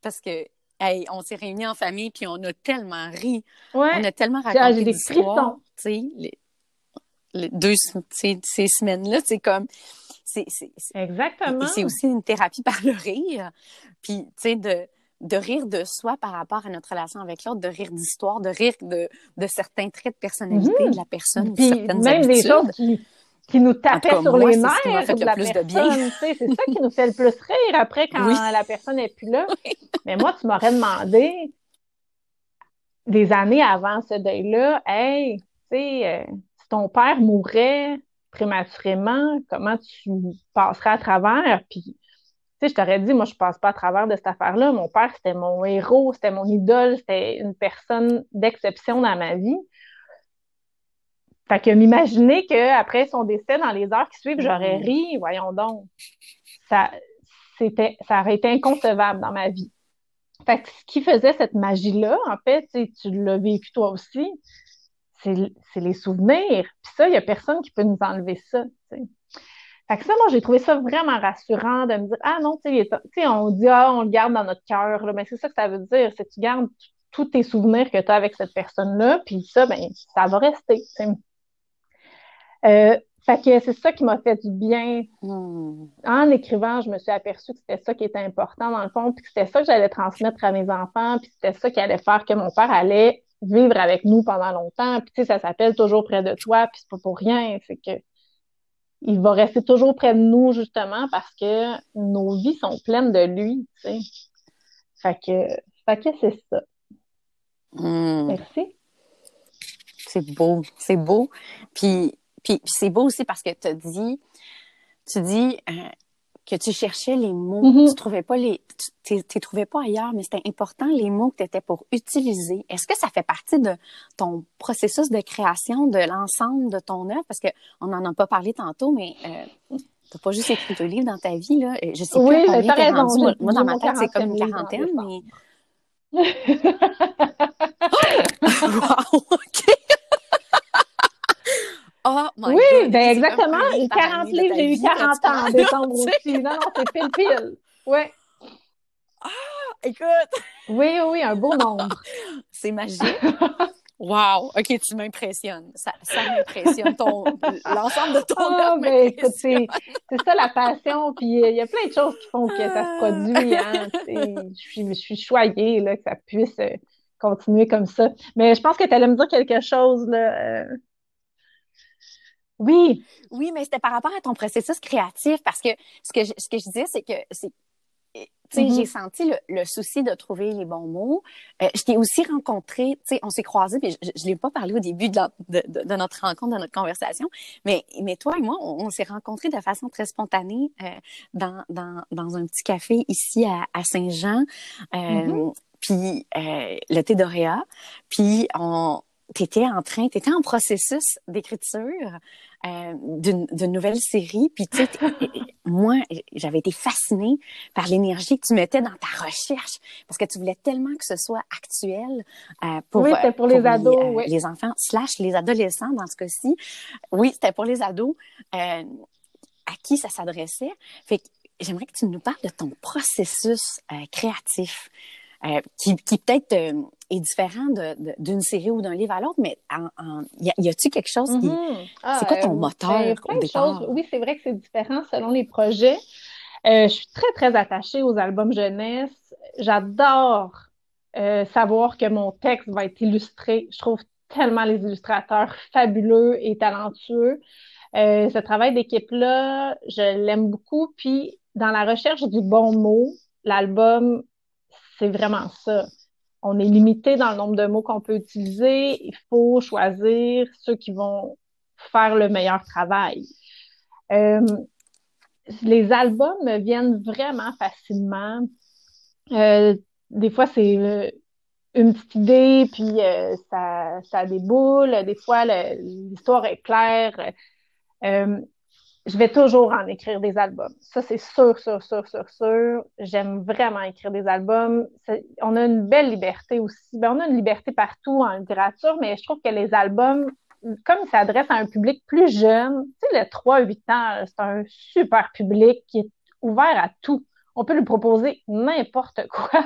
Parce que hey, on s'est réunis en famille puis on a tellement ri. On a tellement raconté des histoires. Les, les deux ces semaines-là, c'est comme c'est exactement. C'est aussi une thérapie par le rire. Puis tu sais de de rire de soi par rapport à notre relation avec l'autre, de rire d'histoire, de rire de, de certains traits de personnalité mm-hmm. de la personne, puis même des choses qui qui nous tapait sur les nerfs de la personne. C'est ça qui nous fait le plus rire après quand la personne n'est plus là. Mais moi, tu m'aurais demandé des années avant ce deuil-là, hey, tu sais, euh, si ton père mourait prématurément, comment tu passerais à travers? Puis, tu sais, je t'aurais dit, moi, je passe pas à travers de cette affaire-là. Mon père, c'était mon héros, c'était mon idole, c'était une personne d'exception dans ma vie. Fait que m'imaginer qu'après son décès, dans les heures qui suivent, j'aurais ri, voyons donc. Ça, c'était, ça aurait été inconcevable dans ma vie. Fait que ce qui faisait cette magie-là, en fait, tu l'as vécu toi aussi, c'est, les souvenirs. Puis ça, il n'y a personne qui peut nous enlever ça. Fait que ça, moi, j'ai trouvé ça vraiment rassurant de me dire, ah non, tu sais, on dit, ah, on le garde dans notre cœur, mais c'est ça que ça veut dire, c'est que tu gardes tous tes souvenirs que tu as avec cette personne-là, puis ça, ben, ça va rester. Euh, fait que c'est ça qui m'a fait du bien. Hmm. En écrivant, je me suis aperçue que c'était ça qui était important dans le fond, puis que c'était ça que j'allais transmettre à mes enfants, puis c'était ça qui allait faire que mon père allait vivre avec nous pendant longtemps. Puis tu sais, ça s'appelle toujours près de toi, puis c'est pas pour rien. C'est que il va rester toujours près de nous justement parce que nos vies sont pleines de lui. Tu sais. Fait que, fait que c'est ça. Hmm. Merci. C'est beau, c'est beau. Puis puis, c'est beau aussi parce que tu dis, tu dis euh, que tu cherchais les mots, mm-hmm. tu trouvais pas les, tu t'es trouvais pas ailleurs, mais c'était important les mots que tu étais pour utiliser. Est-ce que ça fait partie de ton processus de création de l'ensemble de ton œuvre? Parce que on n'en a pas parlé tantôt, mais euh, t'as pas juste écrit deux livres dans ta vie là. Je sais oui, pas combien rendu. Moi, dans ma tête, c'est comme une quarantaine, mais. wow, ok. Oh my oui, ben exactement. 40 livres, j'ai eu 40 ans en décembre aussi. Non, non, c'est pile pile. Ouais. Ah, écoute. Oui, oui, un beau nombre. c'est magique. Wow, ok, tu m'impressionnes. Ça, ça m'impressionne. l'ensemble de ton ah, ben, écoute, c'est, ça la passion. Puis il y a plein de choses qui font que ça se produit. Hein. je, suis, je suis choyée là, que ça puisse euh, continuer comme ça. Mais je pense que tu allais me dire quelque chose là. Oui. Oui, mais c'était par rapport à ton processus créatif parce que ce que je, ce que je disais, c'est que c'est j'ai mm-hmm. senti le, souci de trouver les bons mots. Euh, je t'ai aussi rencontré, tu sais, on s'est croisés, puis je, je, l'ai pas parlé au début de, de, notre rencontre, de notre conversation, mais, mais toi et moi, on, s'est rencontrés de façon très spontanée euh, dans, dans, dans un petit café ici à, à Saint-Jean, euh, mm-hmm. puis euh, le thé d'Oréa, puis on tu étais en train, tu étais en processus d'écriture euh, d'une nouvelle série. Puis, tu sais, moi, j'avais été fascinée par l'énergie que tu mettais dans ta recherche parce que tu voulais tellement que ce soit actuel euh, pour, oui, c'était pour, les ados, les, oui. les enfants, slash les adolescents dans ce cas-ci. Oui, c'était pour les ados euh, à qui ça s'adressait? Fait que j'aimerais que tu nous parles de ton processus euh, créatif. Euh, qui, qui peut-être euh, est différent d'une série ou d'un livre à l'autre, mais en, y, a, y a-tu quelque chose qui... Mm-hmm. Ah, c'est quoi ton euh, moteur au départ? Oui, c'est vrai que c'est différent selon les projets. je suis très, très attachée aux albums jeunesse. J'adore savoir que mon texte va être illustré. Je trouve tellement les illustrateurs fabuleux et talentueux. ce travail d'équipe-là, je l'aime beaucoup. Puis, dans la recherche du bon mot, l'album c'est vraiment ça. On est limité dans le nombre de mots qu'on peut utiliser. Il faut choisir ceux qui vont faire le meilleur travail. Euh, les albums viennent vraiment facilement. Euh, des fois, c'est euh, une petite idée, puis ça, ça déboule. Des fois, l'histoire est claire je vais toujours en écrire des albums. Ça, c'est sûr, sûr, sûr, sûr, sûr. J'aime vraiment écrire des albums. On a une belle liberté aussi. Ben, on a une liberté partout en littérature, mais je trouve que les albums, comme ils s'adressent à un public plus jeune, tu sais, le 3-8 ans, c'est un super public qui est ouvert à tout. On peut lui proposer n'importe quoi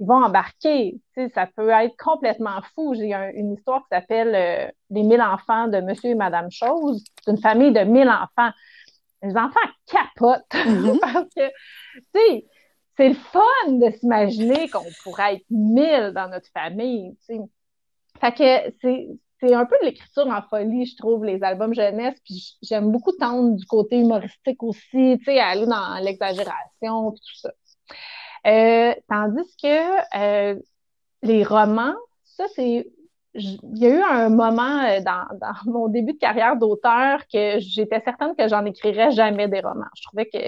ils vont embarquer. Tu sais, ça peut être complètement fou. J'ai une histoire qui s'appelle euh, Les mille enfants de Monsieur et Madame Chose. C'est une famille de mille enfants. Les enfants capotent mm-hmm. parce que, tu sais, c'est le fun de s'imaginer qu'on pourrait être mille dans notre famille. Tu sais. Fait que c'est, c'est un peu de l'écriture en folie, je trouve, les albums jeunesse. Puis j'aime beaucoup tendre du côté humoristique aussi, tu sais, aller dans l'exagération, puis tout ça. Euh, tandis que euh, les romans, ça, c'est. Il y a eu un moment euh, dans, dans mon début de carrière d'auteur que j'étais certaine que j'en écrirais jamais des romans. Je trouvais que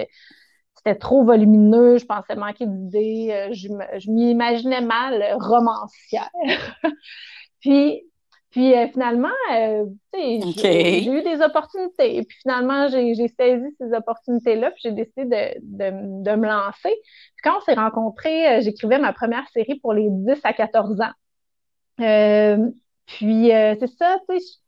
c'était trop volumineux, je pensais manquer d'idées, je, je m'imaginais mal romancière. Puis puis euh, finalement, euh, j'ai eu des opportunités. Puis finalement, j'ai saisi ces opportunités-là, puis j'ai décidé de, de, de, me lancer. Puis quand on s'est rencontrés, euh, j'écrivais ma première série pour les 10 à 14 ans. puis c'est ça, tu sais.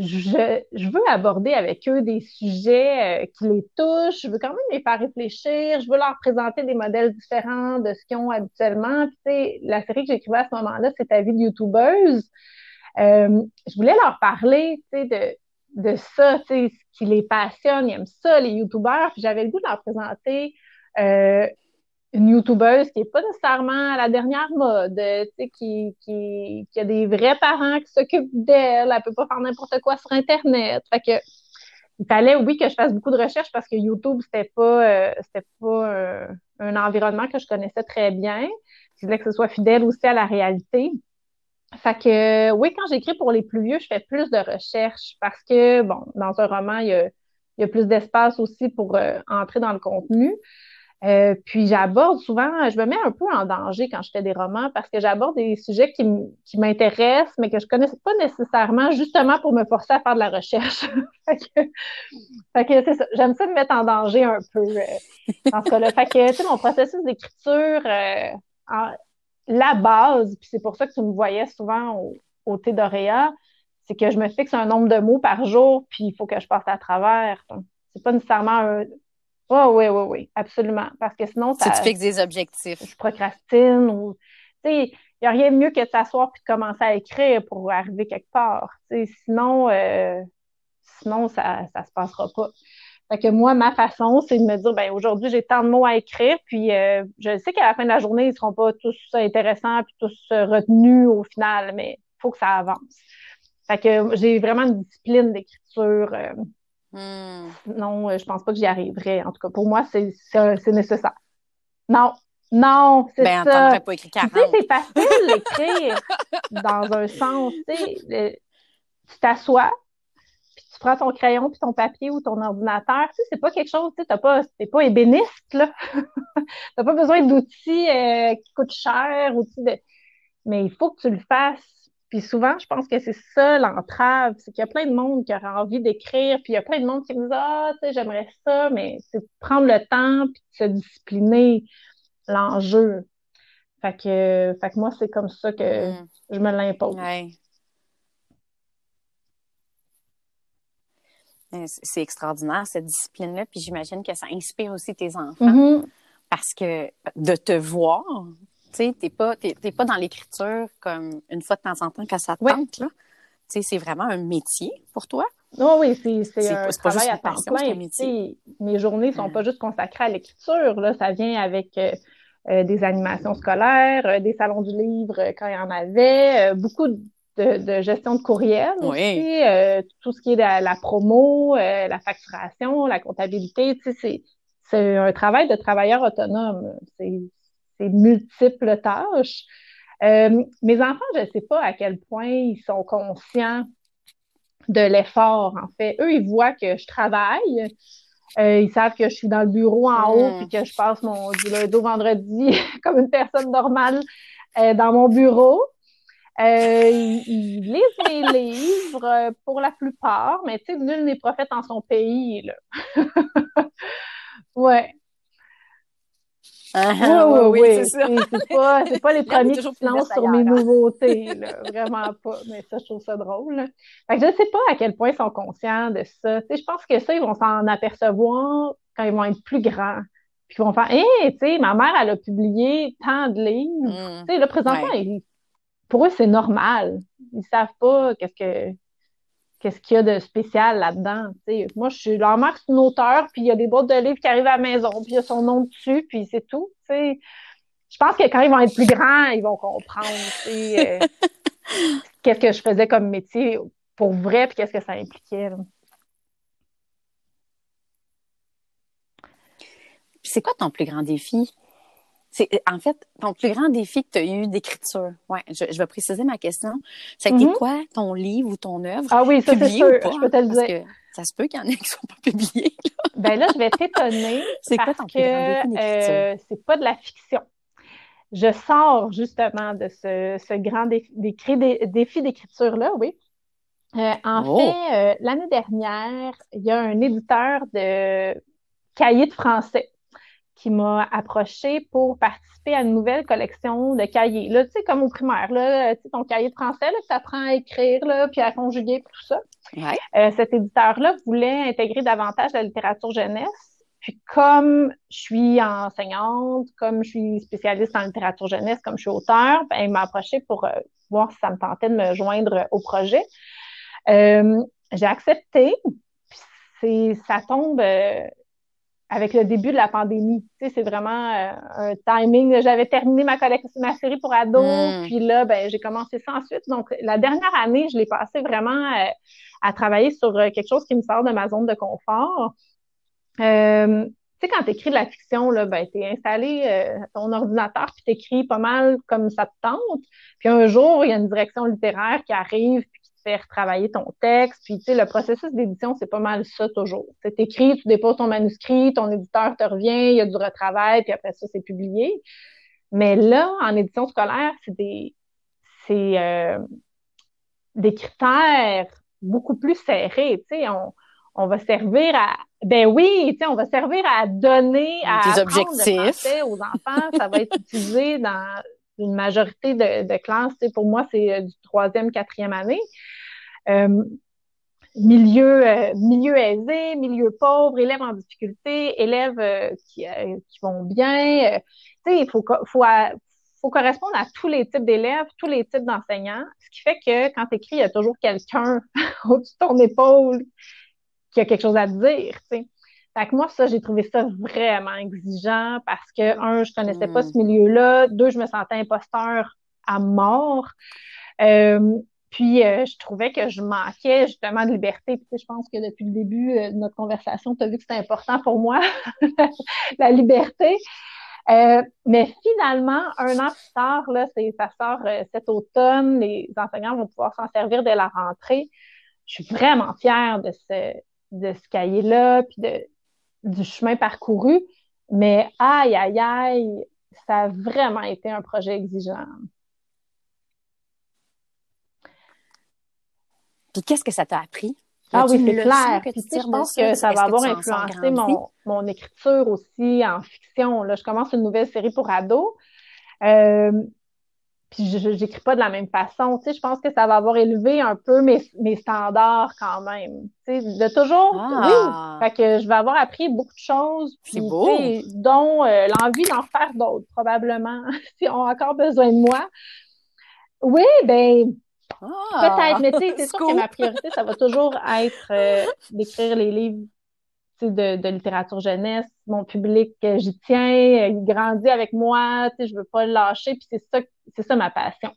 Je, je, veux aborder avec eux des sujets euh, qui les touchent. Je veux quand même les faire réfléchir. Je veux leur présenter des modèles différents de ce qu'ils ont habituellement. Puis, la série que j'écrivais à ce moment-là, c'est ta vie de youtubeuse. Euh, je voulais leur parler, de, de ça, ce qui les passionne. Ils aiment ça, les youtubeurs. J'avais le goût de leur présenter euh, une youtubeuse qui est pas nécessairement à la dernière mode, tu sais, qui, qui, qui a des vrais parents qui s'occupent d'elle, elle peut pas faire n'importe quoi sur Internet. Fait que il fallait, oui, que je fasse beaucoup de recherches parce que YouTube, c'était pas, euh, c'était pas euh, un environnement que je connaissais très bien. Je voulais que ce soit fidèle aussi à la réalité. Fait que, oui, quand j'écris pour les plus vieux, je fais plus de recherches parce que, bon, dans un roman, il y a, il y a plus d'espace aussi pour euh, entrer dans le contenu. Euh, puis j'aborde souvent, je me mets un peu en danger quand je fais des romans parce que j'aborde des sujets qui, m'intéressent, mais que je connais pas nécessairement, justement pour me forcer à faire de la recherche. fait que, c'est ça. J'aime ça me mettre en danger un peu euh, dans ce cas-là. Fait que, tu sais, mon processus d'écriture, euh, la base, puis c'est pour ça que tu me voyais souvent au, au thé d'Oréa, c'est que je me fixe un nombre de mots par jour, puis il faut que je passe à travers. C'est pas nécessairement un, Oh, oui, oui, oui, absolument. Parce que sinon, ça. tu fixes des objectifs. Je procrastine ou. Tu sais, il n'y a rien de mieux que de s'asseoir puis de commencer à écrire pour arriver quelque part. Tu sais, sinon, euh, sinon, ça ne se passera pas. Fait que moi, ma façon, c'est de me dire, ben aujourd'hui, j'ai tant de mots à écrire, puis euh, je sais qu'à la fin de la journée, ils ne seront pas tous intéressants puis tous retenus au final, mais il faut que ça avance. Fait que j'ai vraiment une discipline d'écriture. Euh, Hmm. Non, je pense pas que j'y arriverais. En tout cas, pour moi, c'est nécessaire. Non, non, c'est ben, ça. pas écrit 40. Tu sais, c'est facile d'écrire dans un sens. Tu sais, tu t'assois, puis tu prends ton crayon puis ton papier ou ton ordinateur. Tu sais, c'est pas quelque chose, tu sais, t'as pas, t'es pas ébéniste, là. t'as pas besoin d'outils euh, qui coûtent cher, outils de... Mais il faut que tu le fasses. Puis souvent, je pense que c'est ça l'entrave, c'est qu'il y a plein de monde qui aura envie d'écrire, puis il y a plein de monde qui me dit Ah, tu sais, j'aimerais ça, mais c'est prendre le temps puis de se discipliner l'enjeu. Fait que, fait que moi, c'est comme ça que mm. je me l'impose. Euh, c'est extraordinaire, cette discipline-là. Puis j'imagine que ça inspire aussi tes enfants. Mm-hmm. Parce que de te voir, tu sais, t'es pas, pas dans l'écriture comme une fois de temps en temps quand ça te tente, là. Tu sais, c'est vraiment un métier pour toi. Non, oui, c'est un travail à temps plein. Mes journées sont pas juste consacrées à l'écriture, là. Ça vient avec euh, euh, des animations scolaires, des salons du livre quand il y en avait, beaucoup de de, gestion de courriel aussi, euh, tout ce qui est de la, promo, euh, la facturation, la comptabilité, tu sais, c'est un travail de travailleur autonome. C'est multiples tâches. Euh, mes enfants, je ne sais pas à quel point ils sont conscients de l'effort, en fait. Eux, ils voient que je travaille. ils savent que je suis dans le bureau en haut puis que je passe mon du lundi au vendredi comme une personne normale dans mon bureau. Euh, ils, lisent mes livres euh, pour la plupart, mais tu sais, nul n'est prophète en son pays, là. ouais. Ah, oui, oui, oui, c'est ça. C'est pas, pas, les premiers qui se lancent sur mes nouveautés, là. Vraiment pas. Mais ça, je trouve ça drôle. Fait que je sais pas à quel point ils sont conscients de ça. Tu sais, je pense que ça, ils vont s'en apercevoir quand ils vont être plus grands. Puis ils vont faire, hé, tu sais, ma mère, elle a publié tant de livres. Mm. Tu sais, là, présentement, ils pour eux, c'est normal. Ils savent pas qu'est-ce que qu'est-ce qu'il y a de spécial là-dedans. Moi, je suis leur mère, c'est une auteure, puis il y a des boîtes de livres qui arrivent à la maison, puis il y a son nom dessus, puis c'est tout. Je pense que quand ils vont être plus grands, ils vont comprendre euh, qu'est-ce que je faisais comme métier pour vrai, puis qu'est-ce que ça impliquait. C'est quoi ton plus grand défi? C'est en fait ton plus grand défi que tu as eu d'écriture. Ouais, je, vais préciser ma question. Été mm-hmm. quoi ton livre ou ton œuvre? Ah oui, ça c'est sûr, je peux te le dire. ça se peut qu'il y en ait qui sont pas publiés. ben là, je vais t'étonner c'est quoi ton plus grand défi d'écriture? euh, C'est pas de la fiction. Je sors justement de ce, ce grand défi, défi d'écriture là, oui. Euh, en oh! fait, euh, l'année dernière, il y a un éditeur de cahiers de français qui m'a approché pour participer à une nouvelle collection de cahiers. Là, tu sais, comme au primaire, là, tu sais, ton cahier de français, là, tu apprends à écrire, là, puis à conjuguer, tout ça. Euh, cet éditeur-là voulait intégrer davantage la littérature jeunesse. Puis comme je suis enseignante, comme je suis spécialiste en littérature jeunesse, comme je suis auteur, ben, il m'a approché pour euh, voir si ça me tentait de me joindre au projet. Euh, j'ai accepté. Puis ça tombe avec le début de la pandémie. Tu sais, c'est vraiment euh, un timing. J'avais terminé ma collection, ma série pour ados, hmm. puis là, ben, j'ai commencé ça ensuite. Donc, la dernière année, je l'ai passé vraiment euh, à travailler sur euh, quelque chose qui me sort de ma zone de confort. tu sais, quand tu écris de la fiction, là, ben, tu es installé à ton ordinateur, puis tu écris pas mal comme ça te tente. Puis un jour, il y a une direction littéraire qui arrive, puis faire travailler ton texte. Puis, tu sais, le processus d'édition, c'est pas mal ça toujours. C'est écrit, tu déposes ton manuscrit, ton éditeur te revient, il y a du retravail, puis après ça, c'est publié. Mais là, en édition scolaire, c'est des, c'est, euh, des critères beaucoup plus serrés. Tu sais, on, on va servir à, ben oui, tu sais, on va servir à donner, à des objectifs aux enfants. Ça va être utilisé dans une majorité de, classes. pour moi, c'est euh, du troisième, quatrième année. Euh, milieu, euh, milieu aisé, milieu pauvre, élèves en difficulté, élèves qui, qui, vont bien. il faut, faut, faut correspondre à tous les types d'élèves, tous les types d'enseignants, ce qui fait que quand tu écris, il y a toujours quelqu'un au-dessus de ton épaule qui a quelque chose à te dire. Fait que moi, ça, j'ai trouvé ça vraiment exigeant parce que, un, je connaissais pas ce mm. milieu-là. Deux, je me sentais imposteur à mort. Euh, Puis je trouvais que je manquais justement de liberté. Puis, je pense que depuis le début de notre conversation, tu as vu que c'était important pour moi, la liberté. Euh, mais finalement, un an plus tard, là, c'est, ça sort euh, cet automne, les enseignants vont pouvoir s'en servir de la rentrée. Je suis vraiment fière de ce, de ce cahier-là, puis de, du chemin parcouru. Mais aïe, aïe, aïe, ça a vraiment été un projet exigeant. Puis qu'est-ce que ça t'a appris? Ah oui, c'est clair. je pense que ça va avoir influencé mon, mon écriture aussi en fiction. Là, je commence une nouvelle série pour ados. Euh, puis je j'écris pas de la même façon. Tu sais, je pense que ça va avoir élevé un peu mes, mes standards quand même. Tu sais, de toujours. Ah. Oui. Fait que je vais avoir appris beaucoup de choses. Puis, beau. dont euh, l'envie d'en faire d'autres, probablement, si on a encore besoin de moi. Oui, ben ah, Peut-être, mais tu sais, c'est sûr que ma priorité, ça va toujours être euh, d'écrire les livres de, de, littérature jeunesse. Mon public, euh, j'y tiens, euh, il grandit avec moi, tu sais, je veux pas le lâcher, puis c'est ça, c'est ça ma passion.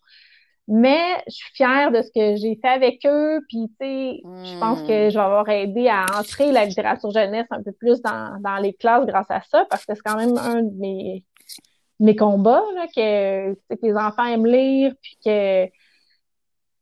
Mais je suis fière de ce que j'ai fait avec eux, puis tu sais, je pense que je vais avoir aidé à entrer la littérature jeunesse un peu plus dans, dans les classes grâce à ça, parce que c'est quand même un de mes, mes combats, là, que, que les enfants aiment lire, puis que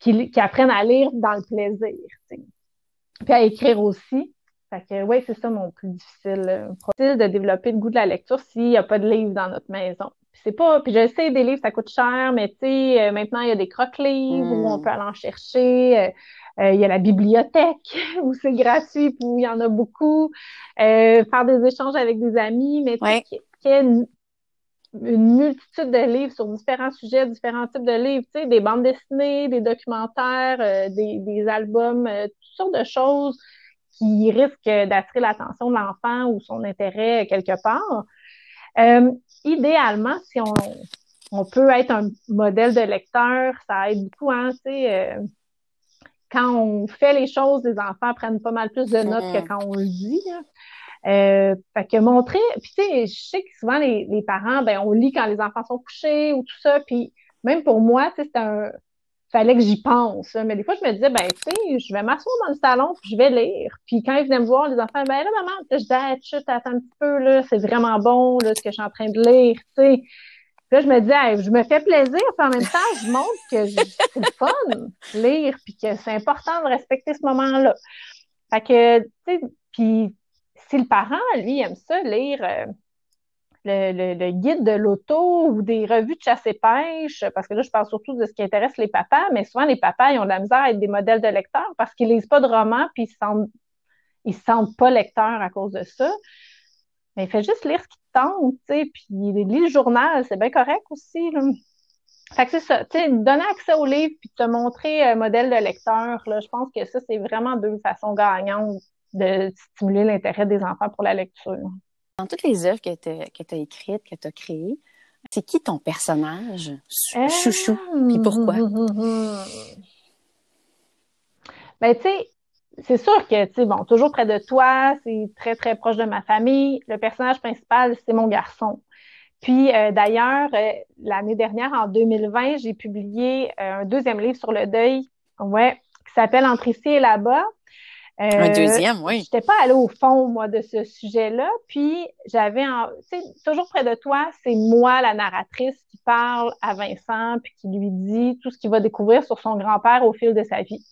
qui, apprennent à lire dans le plaisir, puis à écrire aussi. Fait que, ouais, c'est ça mon plus difficile. Euh, difficile de développer le goût de la lecture s'il n'y a pas de livres dans notre maison. C'est pas, puis je sais, des livres, ça coûte cher, mais tu sais, euh, maintenant, il y a des croque-livres où on hmm. peut aller en chercher. Euh, il y a la bibliothèque où c'est gratuit, où il y en a beaucoup. faire des échanges avec des amis, mais tu sais, une multitude de livres sur différents sujets, différents types de livres, tu sais, des bandes dessinées, des documentaires, euh, des, des, albums, euh, toutes sortes de choses qui risquent d'attirer l'attention de l'enfant ou son intérêt quelque part. Euh, idéalement, si on, on peut être un modèle de lecteur, ça aide beaucoup, hein, tu sais, quand on fait les choses, les enfants prennent pas mal plus de notes que quand on le dit. Euh, fait que montrer, puis tu sais, je sais que souvent les, les, parents, ben on lit quand les enfants sont couchés ou tout ça, puis même pour moi, tu sais, c'est un, fallait que j'y pense. Mais des fois, je me disais, ben tu sais, je vais m'asseoir dans le salon, puis je vais lire. Puis quand ils venaient me voir, les enfants, ben là maman, je dis, ah, attends un petit peu là, c'est vraiment bon là ce que je suis en train de lire, tu sais. Là, je me dis, je me fais plaisir, puis en même temps, je montre que c'est le fun lire, puis que c'est important de respecter ce moment-là. Fait que, tu sais, puis si le parent, lui, aime ça, lire euh, le, guide de l'auto ou des revues de chasse et pêche, parce que là, je parle surtout de ce qui intéresse les papas, mais souvent, les papas, ils ont de la misère à être des modèles de lecteurs parce qu'ils lisent pas de romans puis ils ne se sentent pas lecteurs à cause de ça. Mais il fait juste lire ce qui tente, tu sais, puis lit le journal, c'est bien correct aussi, là. Fait que c'est ça, tu sais, donner accès au livre puis te montrer un modèle de lecteur, là, je pense que ça, c'est vraiment deux façons gagnantes de stimuler l'intérêt des enfants pour la lecture. Dans toutes les œuvres que tu as écrites, que tu as créées, c'est qui ton personnage chouchou? Puis pourquoi? Ben, tu sais, c'est sûr que, tu sais, bon, toujours près de toi, c'est très, très proche de ma famille. Le personnage principal, c'est mon garçon. Puis, euh, d'ailleurs, euh, l'année dernière, en 2020, j'ai publié euh, un deuxième livre sur le deuil, ouais, qui s'appelle Entre ici et là-bas un euh, deuxième, oui. J'étais pas allée au fond, moi, de ce sujet-là. Puis, j'avais, tu sais, toujours près de toi, c'est moi, la narratrice, qui parle à Vincent, puis qui lui dit tout ce qu'il va découvrir sur son grand-père au fil de sa vie.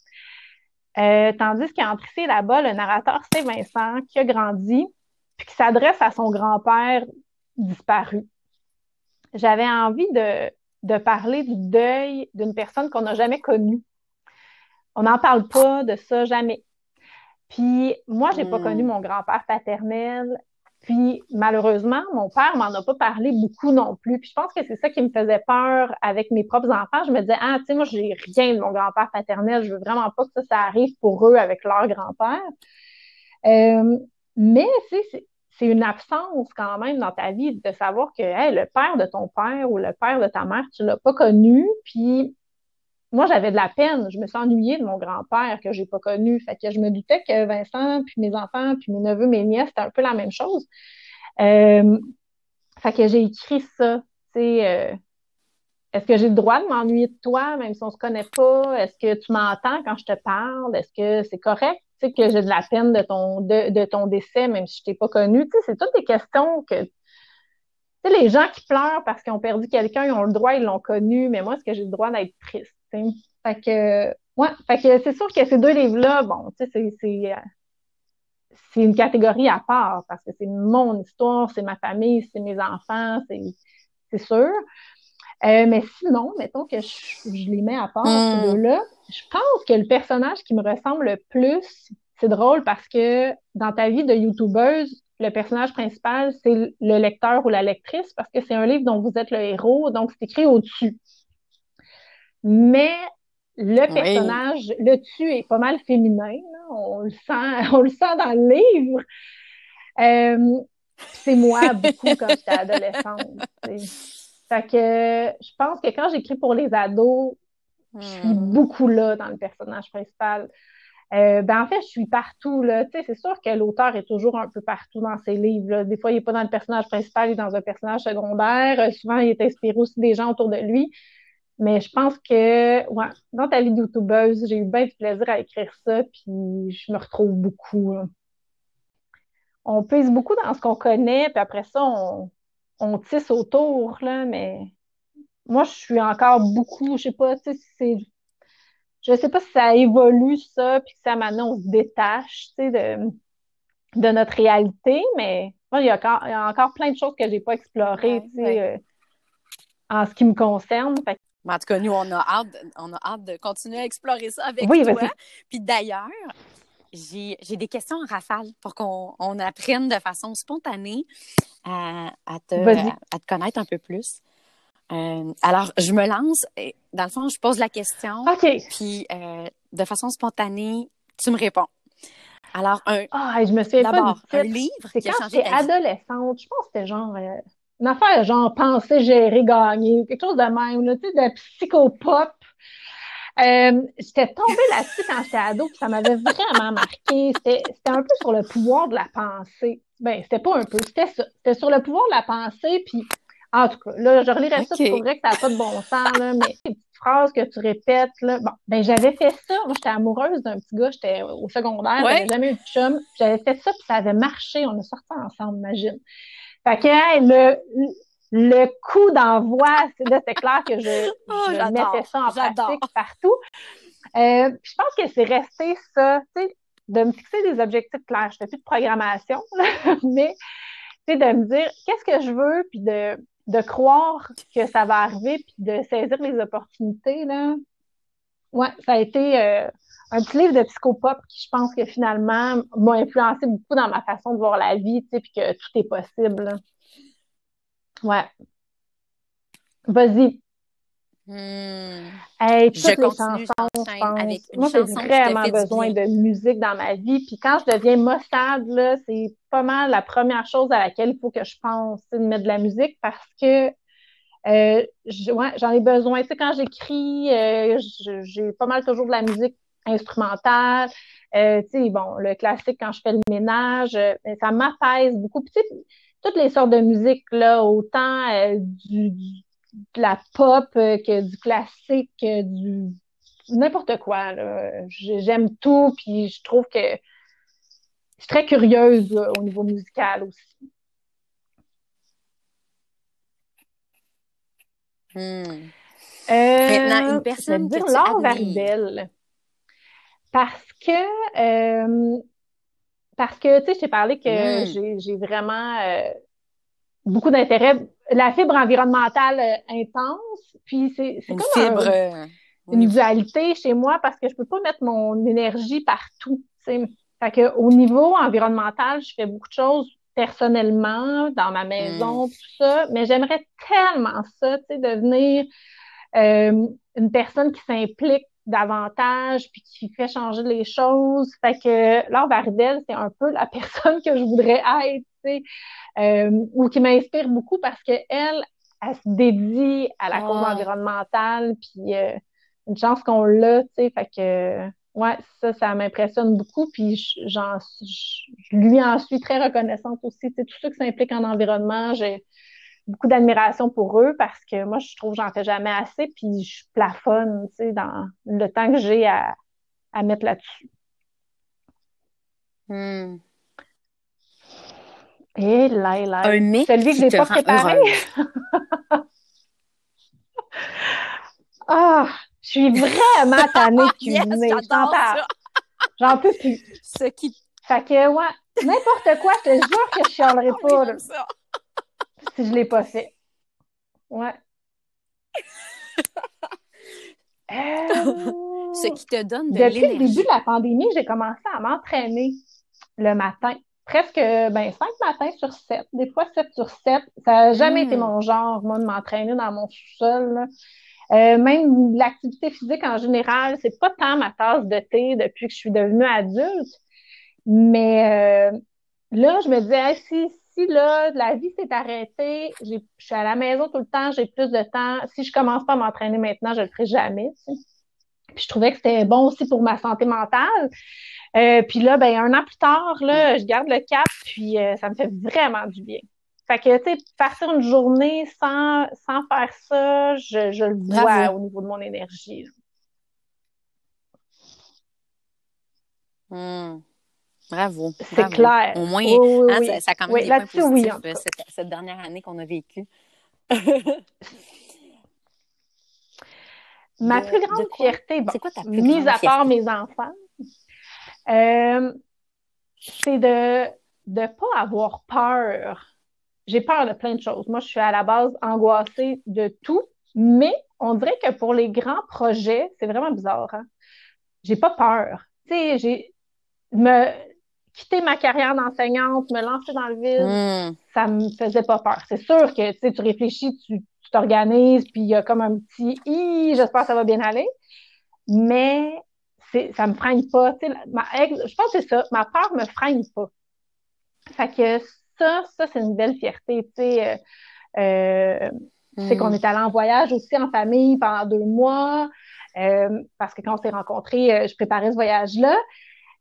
Euh, tandis qu'entre ici là-bas, le narrateur, c'est Vincent, qui a grandi, puis qui s'adresse à son grand-père disparu. J'avais envie de, de parler du deuil d'une personne qu'on n'a jamais connue. On n'en parle pas de ça jamais. Puis moi, j'ai pas connu hmm. mon grand-père paternel. Puis malheureusement, mon père m'en a pas parlé beaucoup non plus. Puis je pense que c'est ça qui me faisait peur avec mes propres enfants. Je me disais, ah, tu sais, moi, j'ai rien de mon grand-père paternel. Je veux vraiment pas que ça, ça arrive pour eux avec leur grand-père. Euh, mais c'est une absence quand même dans ta vie de savoir que le père de ton père ou le père de ta mère, tu l'as pas connu. Puis moi, j'avais de la peine. Je me suis ennuyée de mon grand-père que j'ai pas connu. Fait que je me doutais que Vincent, puis mes enfants, puis mes neveux, mes nièces, c'était un peu la même chose. Euh, fait que j'ai écrit ça. Euh, est-ce que j'ai le droit de m'ennuyer de toi, même si on se connaît pas? Est-ce que tu m'entends quand je te parle? Est-ce que c'est correct? Tu sais, que j'ai de la peine de ton, de, de ton décès, même si je t'ai pas connu? Tu sais, c'est toutes des questions que, tu sais, les gens qui pleurent parce qu'ils ont perdu quelqu'un, ils ont le droit, ils l'ont connu, mais moi, est-ce que j'ai le droit d'être triste? Sais? Fait que, ouais, fait que c'est sûr que ces deux livres-là, bon, tu sais, c'est, c'est, une catégorie à part parce que c'est mon histoire, c'est ma famille, c'est mes enfants, c'est, c'est sûr. Euh, mais sinon, mettons que je, les mets à part, ces hmm. deux-là, je pense que le personnage qui me ressemble le plus, c'est drôle parce que dans ta vie de youtubeuse, le personnage principal, c'est le lecteur ou la lectrice parce que c'est un livre dont vous êtes le héros, donc c'est écrit au-dessus. Mais le personnage, le tu est pas mal féminin, on le sent, on le sent dans le livre. Euh, c'est moi beaucoup quand j'étais adolescente. Fait que je pense que quand j'écris pour les ados, je suis hmm. beaucoup là dans le personnage principal. Euh, ben en fait, je suis partout. Là. Tu sais, c'est sûr que l'auteur est toujours un peu partout dans ses livres. Des fois, il n'est pas dans le personnage principal, il est dans un personnage secondaire. Euh, souvent, il est inspiré aussi des gens autour de lui. Mais je pense que ouais, dans ta vie d'outubeuse, j'ai eu bien du plaisir à écrire ça, puis je me retrouve beaucoup. On pèse beaucoup dans ce qu'on connaît, puis après ça, on, on tisse autour, là, mais moi, je suis encore beaucoup, je sais pas, tu sais, c'est. Je sais pas si ça évolue, ça, puis que ça, maintenant, on se détache, tu sais, de, de notre réalité, mais moi, il y, a encore, il y a encore plein de choses que j'ai pas explorées, tu sais, euh, en ce qui me concerne. En tout cas, nous, on a hâte, on a hâte de continuer à explorer ça avec toi. Puis d'ailleurs, j'ai des questions en rafale pour qu'on on apprenne de façon spontanée à, à, te, à, te, connaître un peu plus. Euh, alors, je me lance. Dans le fond, je pose la question. OK. Puis, euh, de façon spontanée, tu me réponds. Alors, un. Ah, je me souviens Pas un livre. C'est quand j'étais adolescente. Je pense que c'était genre. Euh, une affaire genre penser, gérer, gagner, quelque chose de même, là, tu sais, de psychopop. Euh, j'étais tombée là-dessus quand j'étais ado, puis ça m'avait vraiment marqué. C'était un peu sur le pouvoir de la pensée. Ben, c'était pas un peu, c'était ça. C'était sur le pouvoir de la pensée, puis en tout cas, là, je relirais ça, c'est vrai que ça n'a pas de bon sens, là, mais les petites phrases que tu répètes, là. Bon, ben, j'avais fait ça. Moi, j'étais amoureuse d'un petit gars, j'étais au secondaire, j'avais jamais eu de chum. J'avais fait ça, puis ça avait marché. On a sorti ensemble, imagine. Fait que, le, le coup d'envoi, c'est clair que je, oh, mettais ça en pratique partout. Euh, je pense que c'est resté ça, tu sais, de me fixer des objectifs clairs. Je fais plus de programmation, mais tu sais, de me dire qu'est-ce que je veux, puis de, de croire que ça va arriver, puis de saisir les opportunités, là. Ouais, ça a été euh, un petit livre de psychopop qui, je pense que finalement, m'a influencé beaucoup dans ma façon de voir la vie, tu sais, puis que tout est possible. Ouais. Vas-y. Hey, toutes je les chansons, je Avec Moi, j'ai vraiment besoin de musique dans ma vie. Puis quand je deviens maussade, là, c'est pas mal la première chose à laquelle il faut que je pense, c'est de mettre de la musique parce que euh, ouais, j'en ai besoin. Tu sais, quand j'écris, euh, j'ai pas mal toujours de la musique instrumentale. Euh, tu sais, bon, le classique quand je fais le ménage, euh, ça m'apaise beaucoup. Puis, toutes les sortes de musique, là, autant euh, du, de la pop que du classique, du n'importe quoi. J'aime tout, puis je trouve que je suis très curieuse au niveau musical aussi. Hmm. Maintenant, une personne dire Laure Varibel. Parce que parce que, tu sais, je t'ai parlé que mm. j'ai vraiment euh, beaucoup d'intérêt. La fibre environnementale euh, intense, puis c'est comme fibre, euh, une dualité chez moi parce que je peux pas mettre mon énergie partout. sais. Fait que au niveau environnemental, je fais beaucoup de choses personnellement, dans ma maison, mm. tout ça, mais j'aimerais tellement ça, tu sais, devenir une personne qui s'implique davantage, puis qui fait changer les choses. Fait que Laure Bardel, c'est un peu la personne que je voudrais être, tu sais, euh, ou qui m'inspire beaucoup parce qu'elle, elle, elle se dédie à la cause environnementale, puis euh, une chance qu'on l'a, tu sais, fait que ouais, ça, ça m'impressionne beaucoup, puis j'en, je lui en suis très reconnaissante aussi, tu sais, tous ceux qui s'impliquent en environnement, j'ai beaucoup d'admiration pour eux parce que moi, je trouve que j'en fais jamais assez, puis je plafonne, tu sais, dans le temps que j'ai à, à mettre là-dessus. Et là, là. Un Celui que j'ai te pas préparé. Ah, je suis vraiment tannée de Yes, cuisiner. Je ça. J'en peux plus. Ce qui Fait que, ouais, n'importe quoi, je te jure que je chialerai pas, là. Si je l'ai pas fait. Ouais. Euh, Ce qui te donne de Depuis le début de la pandémie, j'ai commencé à m'entraîner le matin. Presque ben, cinq matins sur sept, des fois sept sur sept. Ça n'a jamais été Mm. mon genre, moi, de m'entraîner dans mon sous-sol. Euh, même l'activité physique en général, c'est pas tant ma tasse de thé depuis que je suis devenue adulte. Mais euh, là, je me disais, Hey, si, si là, la vie s'est arrêtée, je suis à la maison tout le temps, j'ai plus de temps. Si je commence pas à m'entraîner maintenant, je le ferai jamais. tu sais. Puis je trouvais que c'était bon aussi pour ma santé mentale. Euh, puis là, ben, un an plus tard, là, je garde le cap, puis euh, ça me fait vraiment du bien. Fait que, tu sais, partir une journée sans, sans faire ça, je, je le vois Bravo. au niveau de mon énergie. là. Bravo. C'est clair. Au moins, Oui, oui, hein, oui. ça, ça a quand même des points positifs en euh, cas. cette, cette dernière année qu'on a vécue. Ma De- plus de grande fierté, bon, quoi ta plus mis grande à part fierté? mes enfants, euh, c'est de ne pas avoir peur. J'ai peur de plein de choses. Moi, je suis à la base angoissée de tout, mais on dirait que pour les grands projets, c'est vraiment bizarre. Hein? J'ai pas peur. Tu sais, j'ai me quitter ma carrière d'enseignante, me lancer dans le vide, Hmm. ça me faisait pas peur. C'est sûr que tu réfléchis, tu t'organises, puis il y a comme un petit i, j'espère que ça va bien aller. Mais ça me freine pas. Ma, je pense que c'est ça. Ma peur me freine pas. Fait que ça, ça, c'est une belle fierté. Tu sais, euh, euh, c'est qu'on Hmm. est allé en voyage aussi en famille pendant deux mois. euh, parce que quand on s'est rencontrés, euh, je préparais ce voyage-là.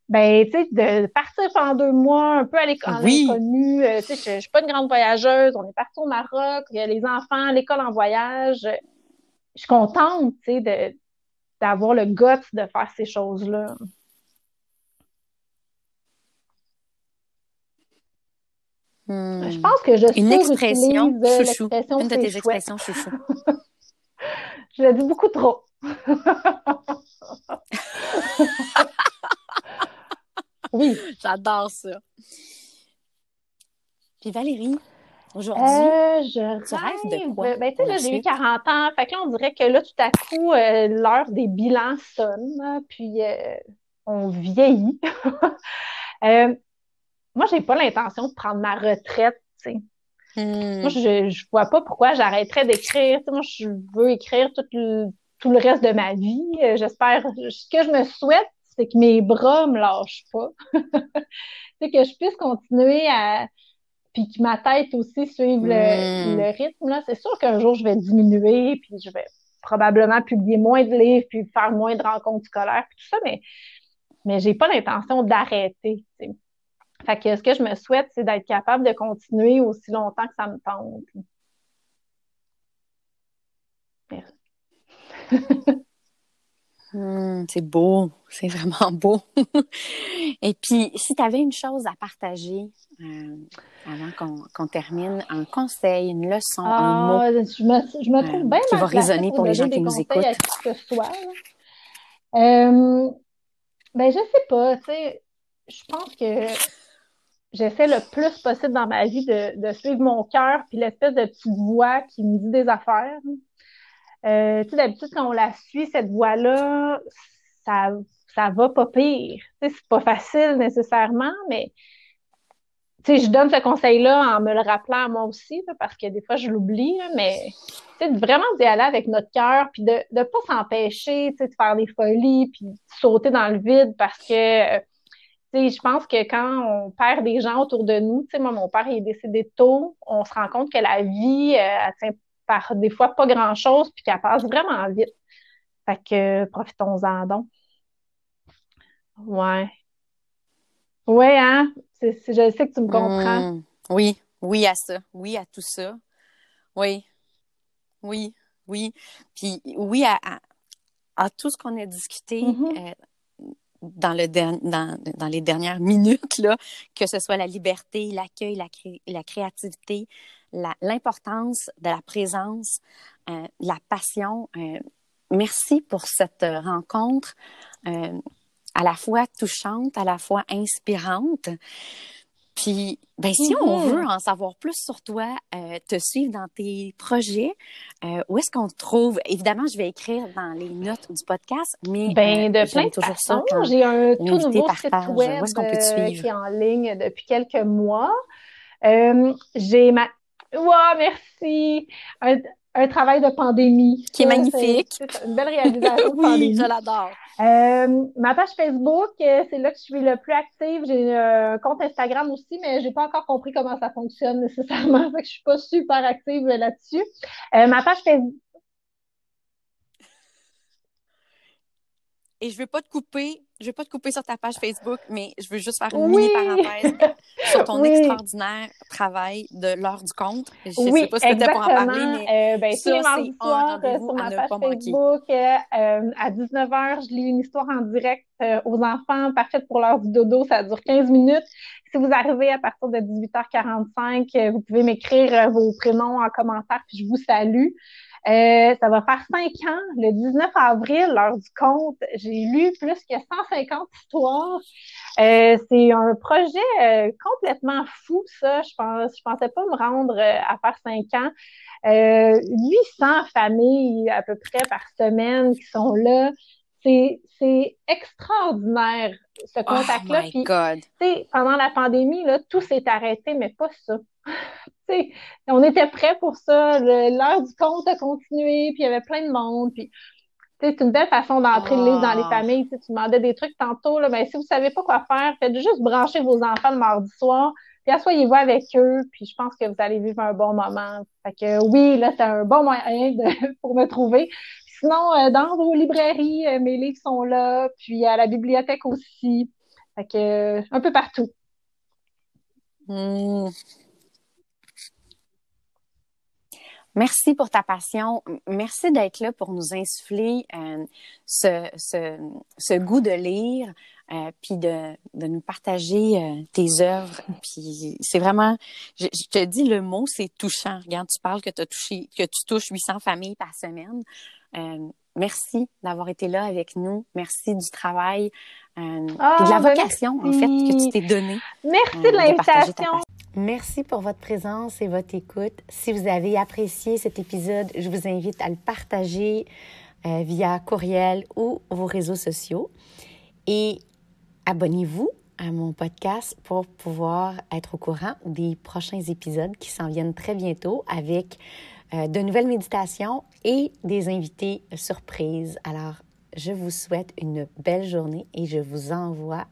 Ben, tu sais, de partir pendant deux mois, un peu à l'école, en Oui. euh, tu sais, je, je suis pas une grande voyageuse. On est parti au Maroc, il y a les enfants, l'école en voyage. Je suis contente, tu sais, de, d'avoir le guts de faire ces choses-là. Hmm. Je pense que je Une expression chouchou. Une de tes expressions chouchou. Je l'ai dit beaucoup trop. oui. J'adore ça. Puis Valérie, aujourd'hui, Euh, je tu rêves de quoi. Ben, tu sais, là, j'ai eu suite? 40 ans. Fait que là, on dirait que là, tout à coup, euh, l'heure des bilans sonne. Puis, euh, on vieillit. Moi, j'ai pas l'intention de prendre ma retraite, tu sais. Hmm. Moi, je, je vois pas pourquoi j'arrêterais d'écrire. Moi, je veux écrire tout le, tout le reste de ma vie. J'espère. Ce que je me souhaite, c'est que mes bras me lâchent pas. C'est que je puisse continuer à. Puis que ma tête aussi suive le, Hmm. le rythme. Là. C'est sûr qu'un jour, je vais diminuer, puis je vais probablement publier moins de livres, puis faire moins de rencontres scolaires, puis tout ça, mais, mais j'ai pas l'intention d'arrêter. Fait que ce que je me souhaite, c'est d'être capable de continuer aussi longtemps que ça me tente. Merci. Hmm, c'est beau, c'est vraiment beau. Et puis, si tu avais une chose à partager euh, avant qu'on termine, un conseil, une leçon, un mot, Ah, je me, je me trouve euh, bien qui va résonner pour les gens qui nous conseils à écoutent. qui que soit. Euh, ben, je sais pas, tu sais, je pense que j'essaie le plus possible dans ma vie de, de suivre mon cœur puis l'espèce de petite voix qui me dit des affaires. Euh, tu sais, d'habitude, quand on la suit, cette voix-là, ça, ça va pas pire. Tu sais, c'est pas facile nécessairement, mais tu sais, je donne ce conseil-là en me le rappelant à moi aussi, parce que des fois, je l'oublie, mais tu sais, vraiment d'y aller avec notre cœur, puis de ne pas s'empêcher, tu sais, de faire des folies, puis de sauter dans le vide, parce que, tu sais, je pense que quand on perd des gens autour de nous, tu sais, moi, mon père, il est décédé tôt, on se rend compte que la vie, euh, elle tient par des fois pas grand-chose, puis qu'elle passe vraiment vite. Fait que, profitons-en donc. Ouais. Ouais, hein? Je sais que tu me comprends. Hmm, oui, oui à ça, oui à tout ça. Oui, oui, oui. Puis oui, à, à, tout ce qu'on a discuté mm-hmm. euh, dans, le dans, dans, les dernières minutes, là, que ce soit la liberté, l'accueil, la, la créativité, l'importance de la présence, euh, la passion. Euh, merci pour cette rencontre euh, à la fois touchante, à la fois inspirante. Puis, ben, si on mm-hmm. veut en savoir plus sur toi, euh, te suivre dans tes projets, euh, où est-ce qu'on te trouve? Évidemment, je vais écrire dans les notes du podcast, mais ben, de plein de façons. J'ai un tout nouveau site web qui est en ligne depuis quelques mois. J'ai ma... Wow, merci! un travail de pandémie. Qui est magnifique. C'est une belle réalisation de pandémie. je l'adore. Euh, ma page Facebook, euh, c'est là que je suis le plus active. J'ai un compte Instagram aussi, mais j'ai pas encore compris comment ça fonctionne nécessairement. Fait que je suis pas super active là-dessus. Euh, ma page Facebook. Et je veux pas te couper je vais pas te couper sur ta page Facebook, mais je veux juste faire une mini parenthèse sur ton extraordinaire travail de l'heure du compte. Je oui, sais pas si tu pour en parler, mais euh, ben, ça, c'est soir, euh, sur ma page Facebook, euh, à 19h, je lis une histoire en direct euh, aux enfants, parfaite pour l'heure du dodo, ça dure 15 minutes. Si vous arrivez à partir de 18h45, vous pouvez m'écrire vos prénoms en commentaire, puis je vous salue. Euh, ça va faire cinq ans, le 19 avril, l'heure du compte, j'ai lu plus que 150 histoires. Euh, c'est un projet euh, complètement fou, ça. Je pense, je pensais pas me rendre à faire cinq ans. 800 familles à peu près par semaine qui sont là. C'est, c'est extraordinaire, ce oh contact-là. Oh pendant la pandémie, là, tout s'est arrêté, mais pas ça. On était prêts pour ça. L'heure du compte a continué, puis il y avait plein de monde. Puis, c'est une belle façon d'entrer le livre dans les ah. familles. tu demandais des trucs tantôt. Là, ben, si vous savez pas quoi faire, faites juste brancher vos enfants le mardi soir, puis asseyez-vous avec eux, puis je pense que vous allez vivre un bon moment. Fait que oui, là, c'est un bon moyen pour me trouver. Sinon, euh, dans vos librairies, euh, mes livres sont là, puis à la bibliothèque aussi. Fait que euh, un peu partout. Mmh. Merci pour ta passion. Merci d'être là pour nous insuffler euh, ce, ce, ce, goût de lire, euh, puis de, de, nous partager euh, tes œuvres. Puis c'est vraiment, je, te dis le mot, c'est touchant. Regarde, tu parles que, as touché, que tu touches 800 familles par semaine. Euh, merci d'avoir été là avec nous. Merci du travail, euh, de la ah, ben vocation, en fait, que tu t'es donné. Merci de l'invitation. Merci pour votre présence et votre écoute. Si vous avez apprécié cet épisode, je vous invite à le partager euh, via courriel ou vos réseaux sociaux. Et abonnez-vous à mon podcast pour pouvoir être au courant des prochains épisodes qui s'en viennent très bientôt avec euh, de nouvelles méditations et des invités surprises. Alors, je vous souhaite une belle journée et je vous envoie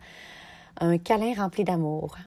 un câlin rempli d'amour.